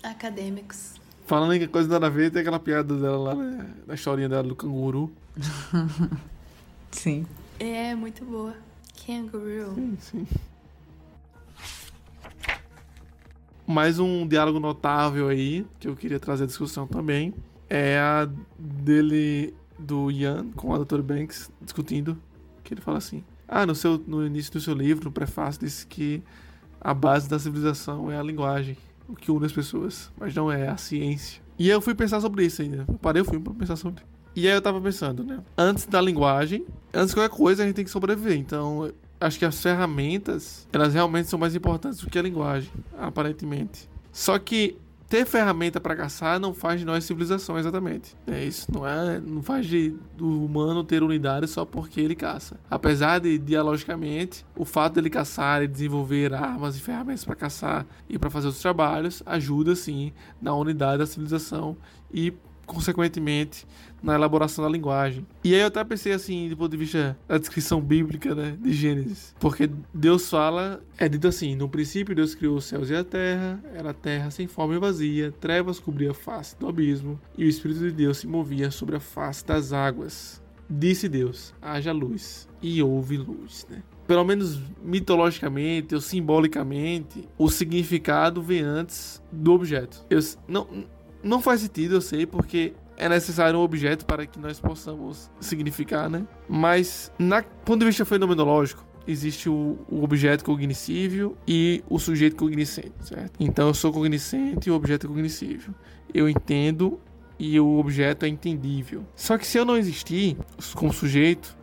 S2: Acadêmicos.
S1: Falando em coisa nada a ver, tem aquela piada dela lá, né? Da historinha dela do canguru.
S3: sim.
S2: É, muito boa. Kangaroo.
S1: Sim, sim. Mais um diálogo notável aí, que eu queria trazer a discussão também, é a dele, do Ian, com a Dr. Banks, discutindo, que ele fala assim, ah, no, seu, no início do seu livro, no prefácio, disse que a base da civilização é a linguagem, o que une as pessoas, mas não é a ciência. E eu fui pensar sobre isso ainda, eu parei o filme pra pensar sobre E aí eu tava pensando, né, antes da linguagem, antes de qualquer coisa a gente tem que sobreviver, então acho que as ferramentas, elas realmente são mais importantes do que a linguagem, aparentemente. Só que ter ferramenta para caçar não faz de nós civilização exatamente. É isso, não é, não faz de, do humano ter unidade só porque ele caça. Apesar de dialogicamente, o fato dele caçar e desenvolver armas e ferramentas para caçar e para fazer os trabalhos ajuda sim na unidade da civilização e consequentemente na elaboração da linguagem. E aí eu até pensei assim, do ponto de vista da descrição bíblica, né, de Gênesis, porque Deus fala, é dito assim, no princípio Deus criou os céus e a terra, era a terra sem forma e vazia, trevas cobriam a face do abismo, e o Espírito de Deus se movia sobre a face das águas. Disse Deus, haja luz, e houve luz, né? Pelo menos mitologicamente ou simbolicamente, o significado vem antes do objeto. Eu, não, não faz sentido, eu sei, porque é necessário um objeto para que nós possamos significar, né? Mas, na ponto de vista fenomenológico, existe o, o, objeto cognoscível e o sujeito cognoscente, certo? Então eu sou cognoscente e o objeto é cognoscível. Eu entendo e o objeto é entendível. Só que se eu não existir como sujeito,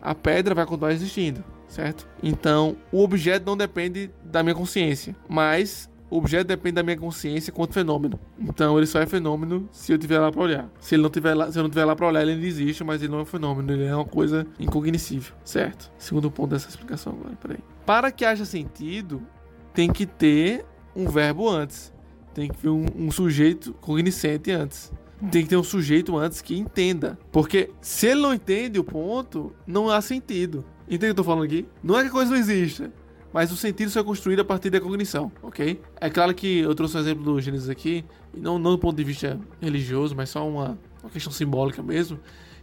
S1: a pedra vai continuar existindo, certo? Então o objeto não depende da minha consciência, mas o objeto depende da minha consciência quanto fenômeno. Então ele só é fenômeno se eu tiver lá para olhar. Se ele não tiver lá, se eu não tiver lá para olhar, ele não existe, mas ele não é um fenômeno, ele é uma coisa incognoscível, certo? Segundo ponto dessa explicação agora, peraí. Para que haja sentido, tem que ter um verbo antes. Tem que ter um, um sujeito cognoscente antes tem que ter um sujeito antes que entenda. Porque se ele não entende o ponto, não há sentido. Entende o que eu tô falando aqui? Não é que a coisa não exista mas o sentido só é construído a partir da cognição, ok? É claro que eu trouxe um exemplo do Gênesis aqui, não, não do ponto de vista religioso, mas só uma, uma questão simbólica mesmo,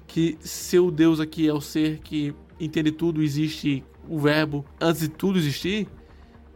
S1: que seu Deus aqui é o ser que entende tudo, existe o verbo antes de tudo existir,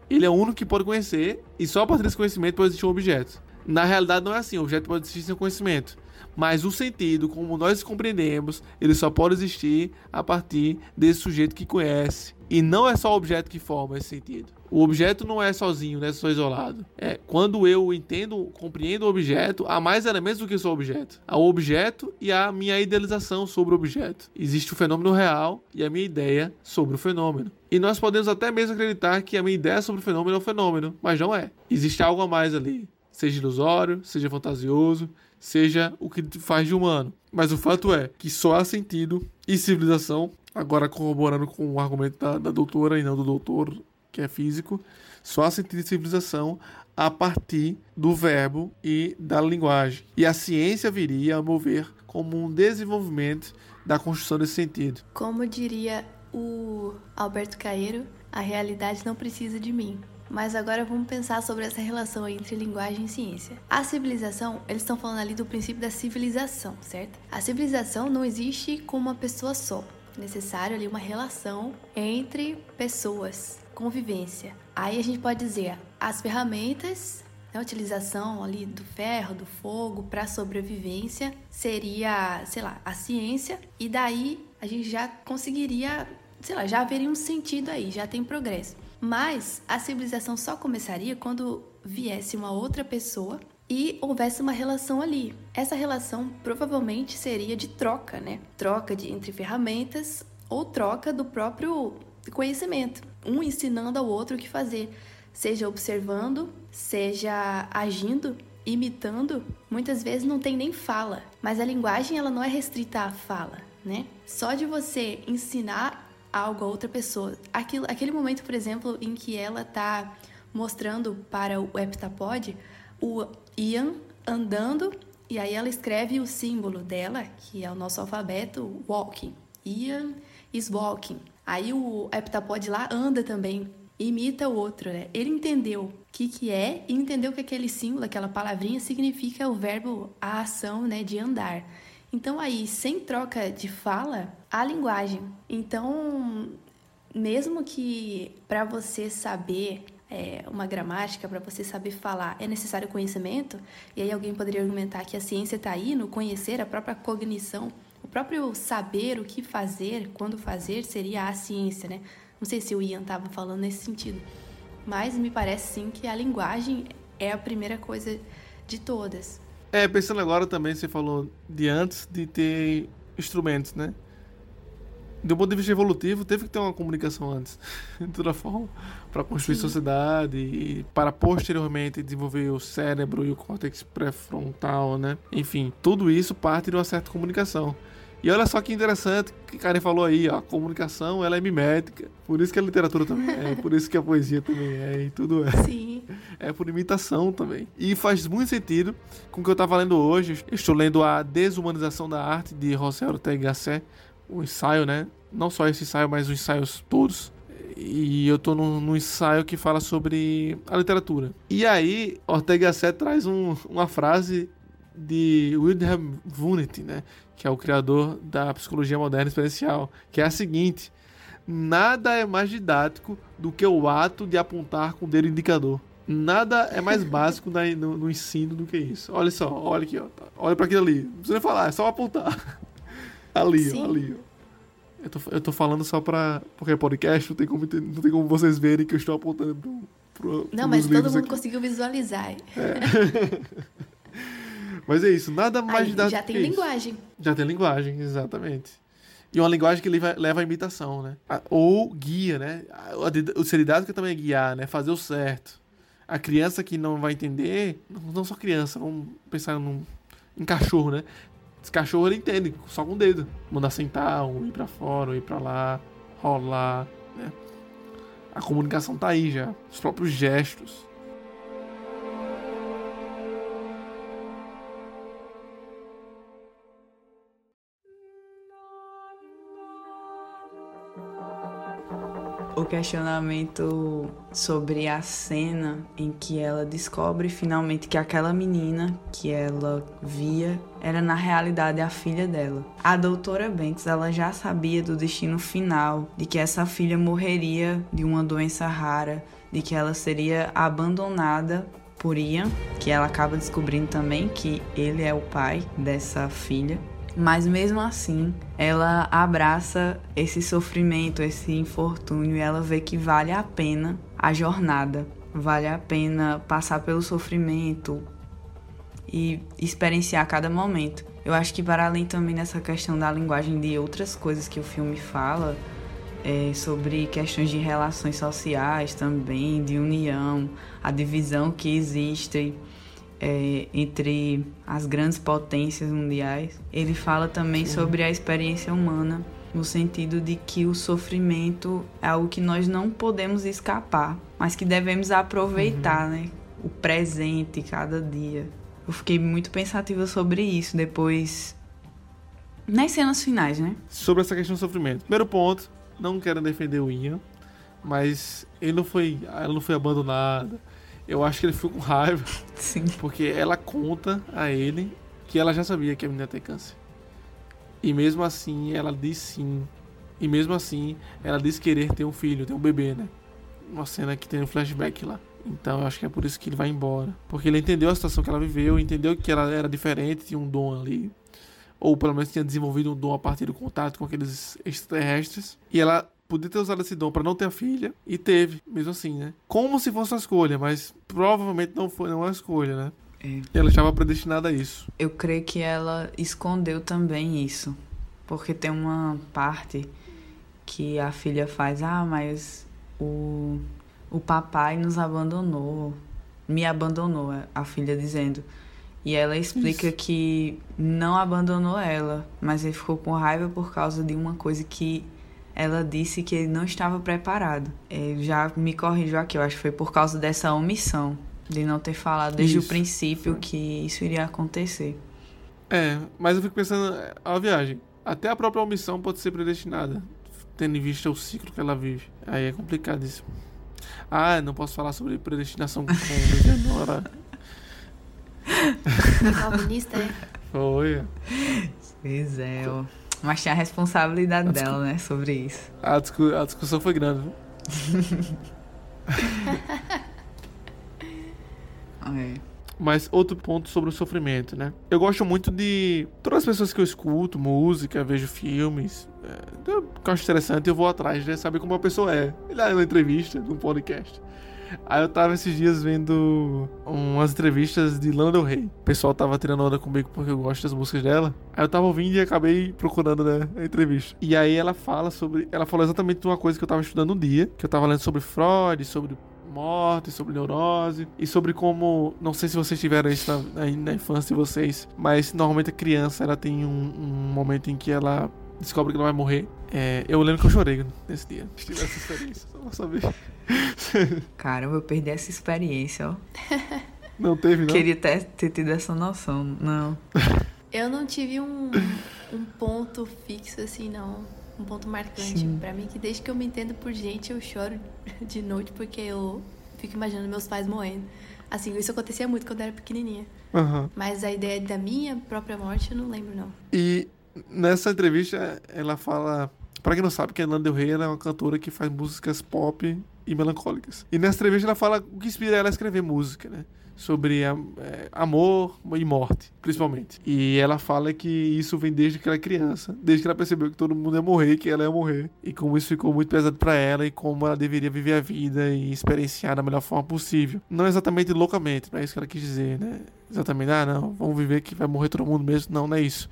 S1: ele é o único que pode conhecer, e só a partir desse conhecimento pode existir um objeto. Na realidade não é assim, o objeto pode existir sem conhecimento. Mas o sentido, como nós compreendemos, ele só pode existir a partir desse sujeito que conhece. E não é só o objeto que forma esse sentido. O objeto não é sozinho, não é só isolado. É quando eu entendo, compreendo o objeto, há mais elementos do que só o objeto. Há o objeto e a minha idealização sobre o objeto. Existe o fenômeno real e a minha ideia sobre o fenômeno. E nós podemos até mesmo acreditar que a minha ideia sobre o fenômeno é um fenômeno, mas não é. Existe algo a mais ali. Seja ilusório, seja fantasioso, seja o que faz de humano. Mas o fato é que só há sentido e civilização, agora corroborando com o argumento da, da doutora e não do doutor, que é físico, só há sentido e civilização a partir do verbo e da linguagem. E a ciência viria a mover como um desenvolvimento da construção desse sentido.
S2: Como diria o Alberto Caeiro, a realidade não precisa de mim. Mas agora vamos pensar sobre essa relação entre linguagem e ciência. A civilização, eles estão falando ali do princípio da civilização, certo? A civilização não existe com uma pessoa só. É necessário ali uma relação entre pessoas, convivência. Aí a gente pode dizer as ferramentas a utilização ali do ferro, do fogo para sobrevivência seria, sei lá, a ciência e daí a gente já conseguiria, sei lá, já haveria um sentido aí, já tem progresso. Mas a civilização só começaria quando viesse uma outra pessoa e houvesse uma relação ali. Essa relação provavelmente seria de troca, né? Troca de entre ferramentas ou troca do próprio conhecimento, um ensinando ao outro o que fazer, seja observando, seja agindo, imitando. Muitas vezes não tem nem fala, mas a linguagem ela não é restrita à fala, né? Só de você ensinar algo a outra pessoa, aquilo, aquele momento, por exemplo, em que ela está mostrando para o heptapod o Ian andando e aí ela escreve o símbolo dela, que é o nosso alfabeto, walking. Ian is walking. Aí o heptapod lá anda também, imita o outro, né? Ele entendeu o que, que é e entendeu que aquele símbolo, aquela palavrinha significa o verbo, a ação, né, de andar. Então aí, sem troca de fala, a linguagem. Então, mesmo que para você saber é, uma gramática, para você saber falar, é necessário conhecimento, e aí alguém poderia argumentar que a ciência está aí no conhecer, a própria cognição, o próprio saber o que fazer, quando fazer, seria a ciência, né? Não sei se o Ian estava falando nesse sentido, mas me parece sim que a linguagem é a primeira coisa de todas.
S1: É, pensando agora também, você falou de antes de ter instrumentos, né? Do ponto de vista evolutivo, teve que ter uma comunicação antes, de toda forma, para construir Sim. sociedade e para posteriormente desenvolver o cérebro e o córtex pré-frontal, né? Enfim, tudo isso parte de uma certa comunicação. E olha só que interessante que Karen falou aí, ó, a comunicação ela é mimética. Por isso que a literatura também é, por isso que a poesia também é, e tudo é.
S2: Sim.
S1: É por imitação também. E faz muito sentido com o que eu estava lendo hoje. Eu estou lendo A Desumanização da Arte, de José Ortega Gasset, o ensaio, né? Não só esse ensaio, mas os ensaios todos. E eu tô num, num ensaio que fala sobre a literatura. E aí, Ortega Gasset traz um, uma frase de Wilhelm Wundt, né? Que é o criador da psicologia moderna experiencial, que é a seguinte: nada é mais didático do que o ato de apontar com o dedo indicador. Nada é mais básico no, no, ensino do que isso. Olha só, olha aqui, ó. Olha para aquilo ali. Não precisa nem falar, é só apontar. Ali, ó, ali, ó. Eu tô, eu tô falando só pra. Porque é podcast, não tem como, não tem como vocês verem que eu estou apontando pro. pro
S2: não, mas todo mundo aqui. conseguiu visualizar.
S1: É. mas é isso, nada mais
S2: Aí, Já tem linguagem.
S1: Isso. Já tem linguagem, exatamente. E uma linguagem que leva, leva à imitação, né? Ou guia, né? O ser didático também é guiar, né? Fazer o certo. A criança que não vai entender, não só criança, vamos pensar num, em cachorro, né? Esse cachorro ele entende, só com o dedo. Mandar sentar, ou ir pra fora, ou ir pra lá, rolar, né? A comunicação tá aí já. Os próprios gestos.
S3: O questionamento sobre a cena em que ela descobre finalmente que aquela menina que ela via era na realidade a filha dela. A doutora Banks, ela já sabia do destino final, de que essa filha morreria de uma doença rara, de que ela seria abandonada por Ian, que ela acaba descobrindo também que ele é o pai dessa filha. Mas mesmo assim, ela abraça esse sofrimento, esse infortúnio e ela vê que vale a pena a jornada, vale a pena passar pelo sofrimento e experienciar cada momento. Eu acho que para além também dessa questão da linguagem de outras coisas que o filme fala, é, sobre questões de relações sociais também, de união, a divisão que existe é, entre as grandes potências mundiais. Ele fala também Sim. sobre a experiência humana, no sentido de que o sofrimento é algo que nós não podemos escapar, mas que devemos aproveitar, uhum. né? O presente, cada dia. Eu fiquei muito pensativa sobre isso depois. Nas cenas finais, né?
S1: Sobre essa questão do sofrimento. Primeiro ponto, não quero defender o Ian, mas ele não foi, ela não foi abandonada eu acho que ele ficou com raiva.
S3: Sim.
S1: Porque ela conta a ele que ela já sabia que a menina tem câncer. E mesmo assim, ela diz sim. E mesmo assim, ela diz querer ter um filho, ter um bebê, né? Uma cena que tem um flashback lá. Então eu acho que é por isso que ele vai embora. Porque ele entendeu a situação que ela viveu, entendeu que ela era diferente, tinha um dom ali. Ou pelo menos tinha desenvolvido um dom a partir do contato com aqueles extraterrestres. E ela podia ter usado esse dom para não ter a filha e teve, mesmo assim, né? Como se fosse uma escolha, mas provavelmente não foi não é uma escolha, né?
S3: É.
S1: Ela estava predestinada a isso.
S3: Eu creio que ela escondeu também isso. Porque tem uma parte que a filha faz, ah, mas o, o papai nos abandonou, me abandonou, a filha dizendo. E ela explica Isso. que não abandonou ela, mas ele ficou com raiva por causa de uma coisa que ela disse que ele não estava preparado. Ele já me corrigiu aqui, eu acho que foi por causa dessa omissão, de não ter falado desde isso. o princípio que isso iria acontecer.
S1: É, mas eu fico pensando, a viagem, até a própria omissão pode ser predestinada, tendo em vista o ciclo que ela vive. Aí é complicadíssimo. Ah, não posso falar sobre predestinação com Eleonora.
S2: Calvinista, é?
S1: Foi.
S3: Pois é, ó. Mas tinha a responsabilidade a dela, né, sobre isso.
S1: A, discu a discussão foi grande,
S3: é.
S1: Mas outro ponto sobre o sofrimento, né? Eu gosto muito de. Todas as pessoas que eu escuto, música, vejo filmes. É, eu acho interessante, eu vou atrás, né? Saber como a pessoa é. Ele é uma entrevista, num podcast. Aí eu tava esses dias vendo umas entrevistas de Lana Del Rey. O pessoal tava tirando onda comigo porque eu gosto das músicas dela. Aí eu tava ouvindo e acabei procurando né, a entrevista. E aí ela fala sobre. Ela falou exatamente uma coisa que eu tava estudando um dia, que eu tava lendo sobre Freud, sobre morte, sobre neurose e sobre como, não sei se vocês tiveram isso na, na infância de vocês, mas normalmente a criança ela tem um, um momento em que ela descobre que não vai morrer. É, eu lembro que eu chorei nesse dia. Tive essa experiência, só pra saber.
S3: Caramba, eu perdi essa experiência, ó.
S1: Não teve, não?
S3: Queria ter, ter tido essa noção, não.
S2: Eu não tive um, um ponto fixo, assim, não. Um ponto marcante. Pra mim, que desde que eu me entendo por gente, eu choro de noite porque eu fico imaginando meus pais morrendo. Assim, isso acontecia muito quando eu era pequenininha.
S1: Uhum.
S2: Mas a ideia da minha própria morte, eu não lembro, não.
S1: E nessa entrevista, ela fala... Pra quem não sabe, que a Nanda Del Rey é uma cantora que faz músicas pop e melancólicas. E nessa entrevista ela fala o que inspira ela a escrever música, né? Sobre é, amor e morte, principalmente. E ela fala que isso vem desde que ela é criança, desde que ela percebeu que todo mundo ia morrer, que ela ia morrer. E como isso ficou muito pesado para ela e como ela deveria viver a vida e experienciar da melhor forma possível. Não exatamente loucamente, não é isso que ela quis dizer, né? Exatamente, ah, não, vamos viver que vai morrer todo mundo mesmo. Não, não é isso.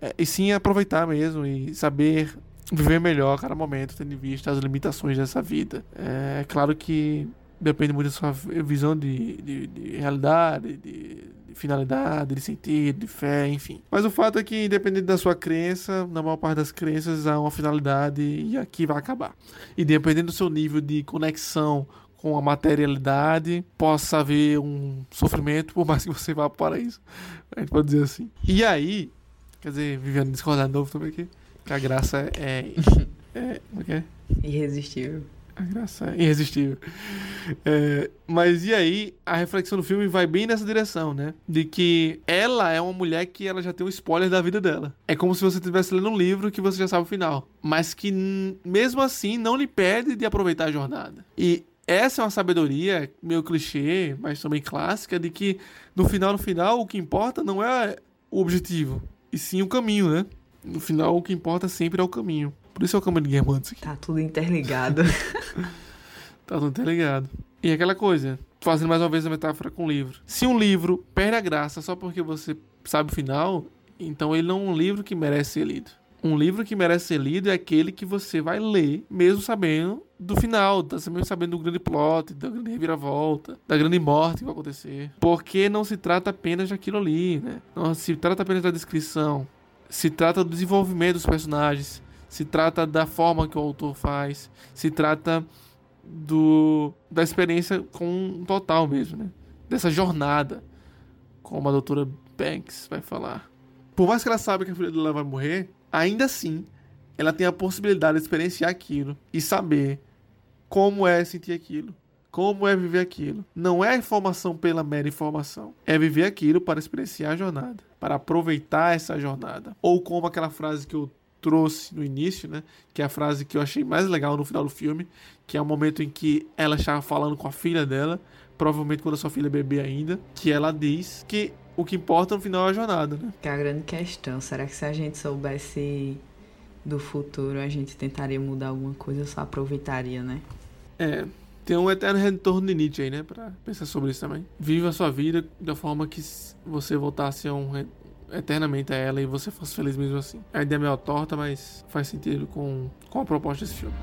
S1: É, e sim aproveitar mesmo e saber viver melhor a cada momento, tendo em vista as limitações dessa vida. É, claro que depende muito da sua visão de, de, de realidade, de, de, finalidade, de sentido, de fé, enfim. Mas o fato é que, independente da sua crença, na maior parte das crenças há uma finalidade e aqui vai acabar. E dependendo do seu nível de conexão com a materialidade, possa haver um sofrimento, por mais que você vá para o paraíso. A gente pode dizer assim. E aí, quer dizer, vivendo discordando novo também aqui. A graça é. é, como é que é?
S3: Irresistível.
S1: A graça é irresistível. É, mas e aí, a reflexão do filme vai bem nessa direção, né? De que ela é uma mulher que ela já tem um spoiler da vida dela. É como se você estivesse lendo um livro que você já sabe o final. Mas que, mesmo assim, não lhe pede de aproveitar a jornada. E essa é uma sabedoria meio clichê, mas também clássica, de que no final, no final, o que importa não é o objetivo, e sim o caminho, né? No final, o que importa sempre é o caminho. Por isso é o caminho de aqui.
S3: Tá tudo interligado.
S1: tá tudo interligado. E aquela coisa, fazendo mais uma vez a metáfora com o livro. Se um livro perde a graça só porque você sabe o final, então ele não é um livro que merece ser lido. Um livro que merece ser lido é aquele que você vai ler, mesmo sabendo do final, tá mesmo sabendo do grande plot, da grande reviravolta, da grande morte que vai acontecer. Porque não se trata apenas daquilo ali, né? Não se trata apenas da descrição, se trata do desenvolvimento dos personagens, se trata da forma que o autor faz, se trata do da experiência com um total mesmo, né? Dessa jornada, como a doutora Banks vai falar. Por mais que ela saiba que a filha dela vai morrer, ainda assim, ela tem a possibilidade de experienciar aquilo e saber como é sentir aquilo, como é viver aquilo. Não é informação pela mera informação, é viver aquilo para experienciar a jornada para aproveitar essa jornada. Ou como aquela frase que eu trouxe no início, né? Que é a frase que eu achei mais legal no final do filme, que é o momento em que ela estava falando com a filha dela, provavelmente quando a sua filha é bebê ainda, que ela diz que o que importa no final é a jornada, né?
S3: Que é a grande questão. Será que se a gente soubesse do futuro, a gente tentaria mudar alguma coisa só aproveitaria, né?
S1: É, Tem um eterno retorno de Nietzsche aí, né? Pra pensar sobre isso também. Viva a sua vida da forma que você voltasse a um eternamente a ela e você fosse feliz mesmo assim. A ideia é meio torta, mas faz sentido com, com a proposta desse filme.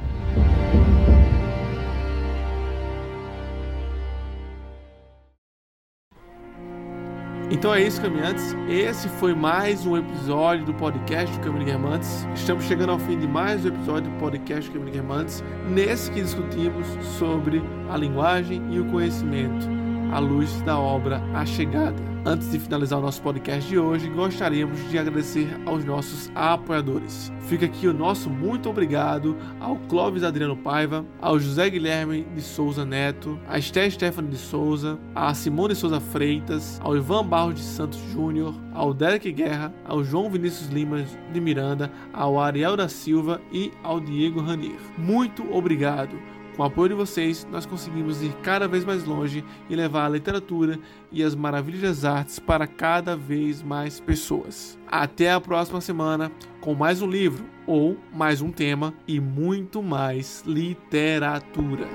S1: Então é isso, caminhantes. Esse foi mais um episódio do podcast do Caminho Guermantes. Estamos chegando ao fim de mais um episódio do podcast do Caminho Guermantes. Nesse que discutimos sobre a linguagem e o conhecimento à luz da obra A Chegada. Antes de finalizar o nosso podcast de hoje, gostaríamos de agradecer aos nossos apoiadores. Fica aqui o nosso muito obrigado ao Clóvis Adriano Paiva, ao José Guilherme de Souza Neto, a Esté Stephanie de Souza, a Simone Souza Freitas, ao Ivan Barros de Santos Júnior, ao Derek Guerra, ao João Vinícius Lima de Miranda, ao Ariel da Silva e ao Diego Ranier. Muito obrigado! Com o apoio de vocês, nós conseguimos ir cada vez mais longe e levar a literatura e as maravilhas das artes para cada vez mais pessoas. Até a próxima semana com mais um livro ou mais um tema e muito mais literatura.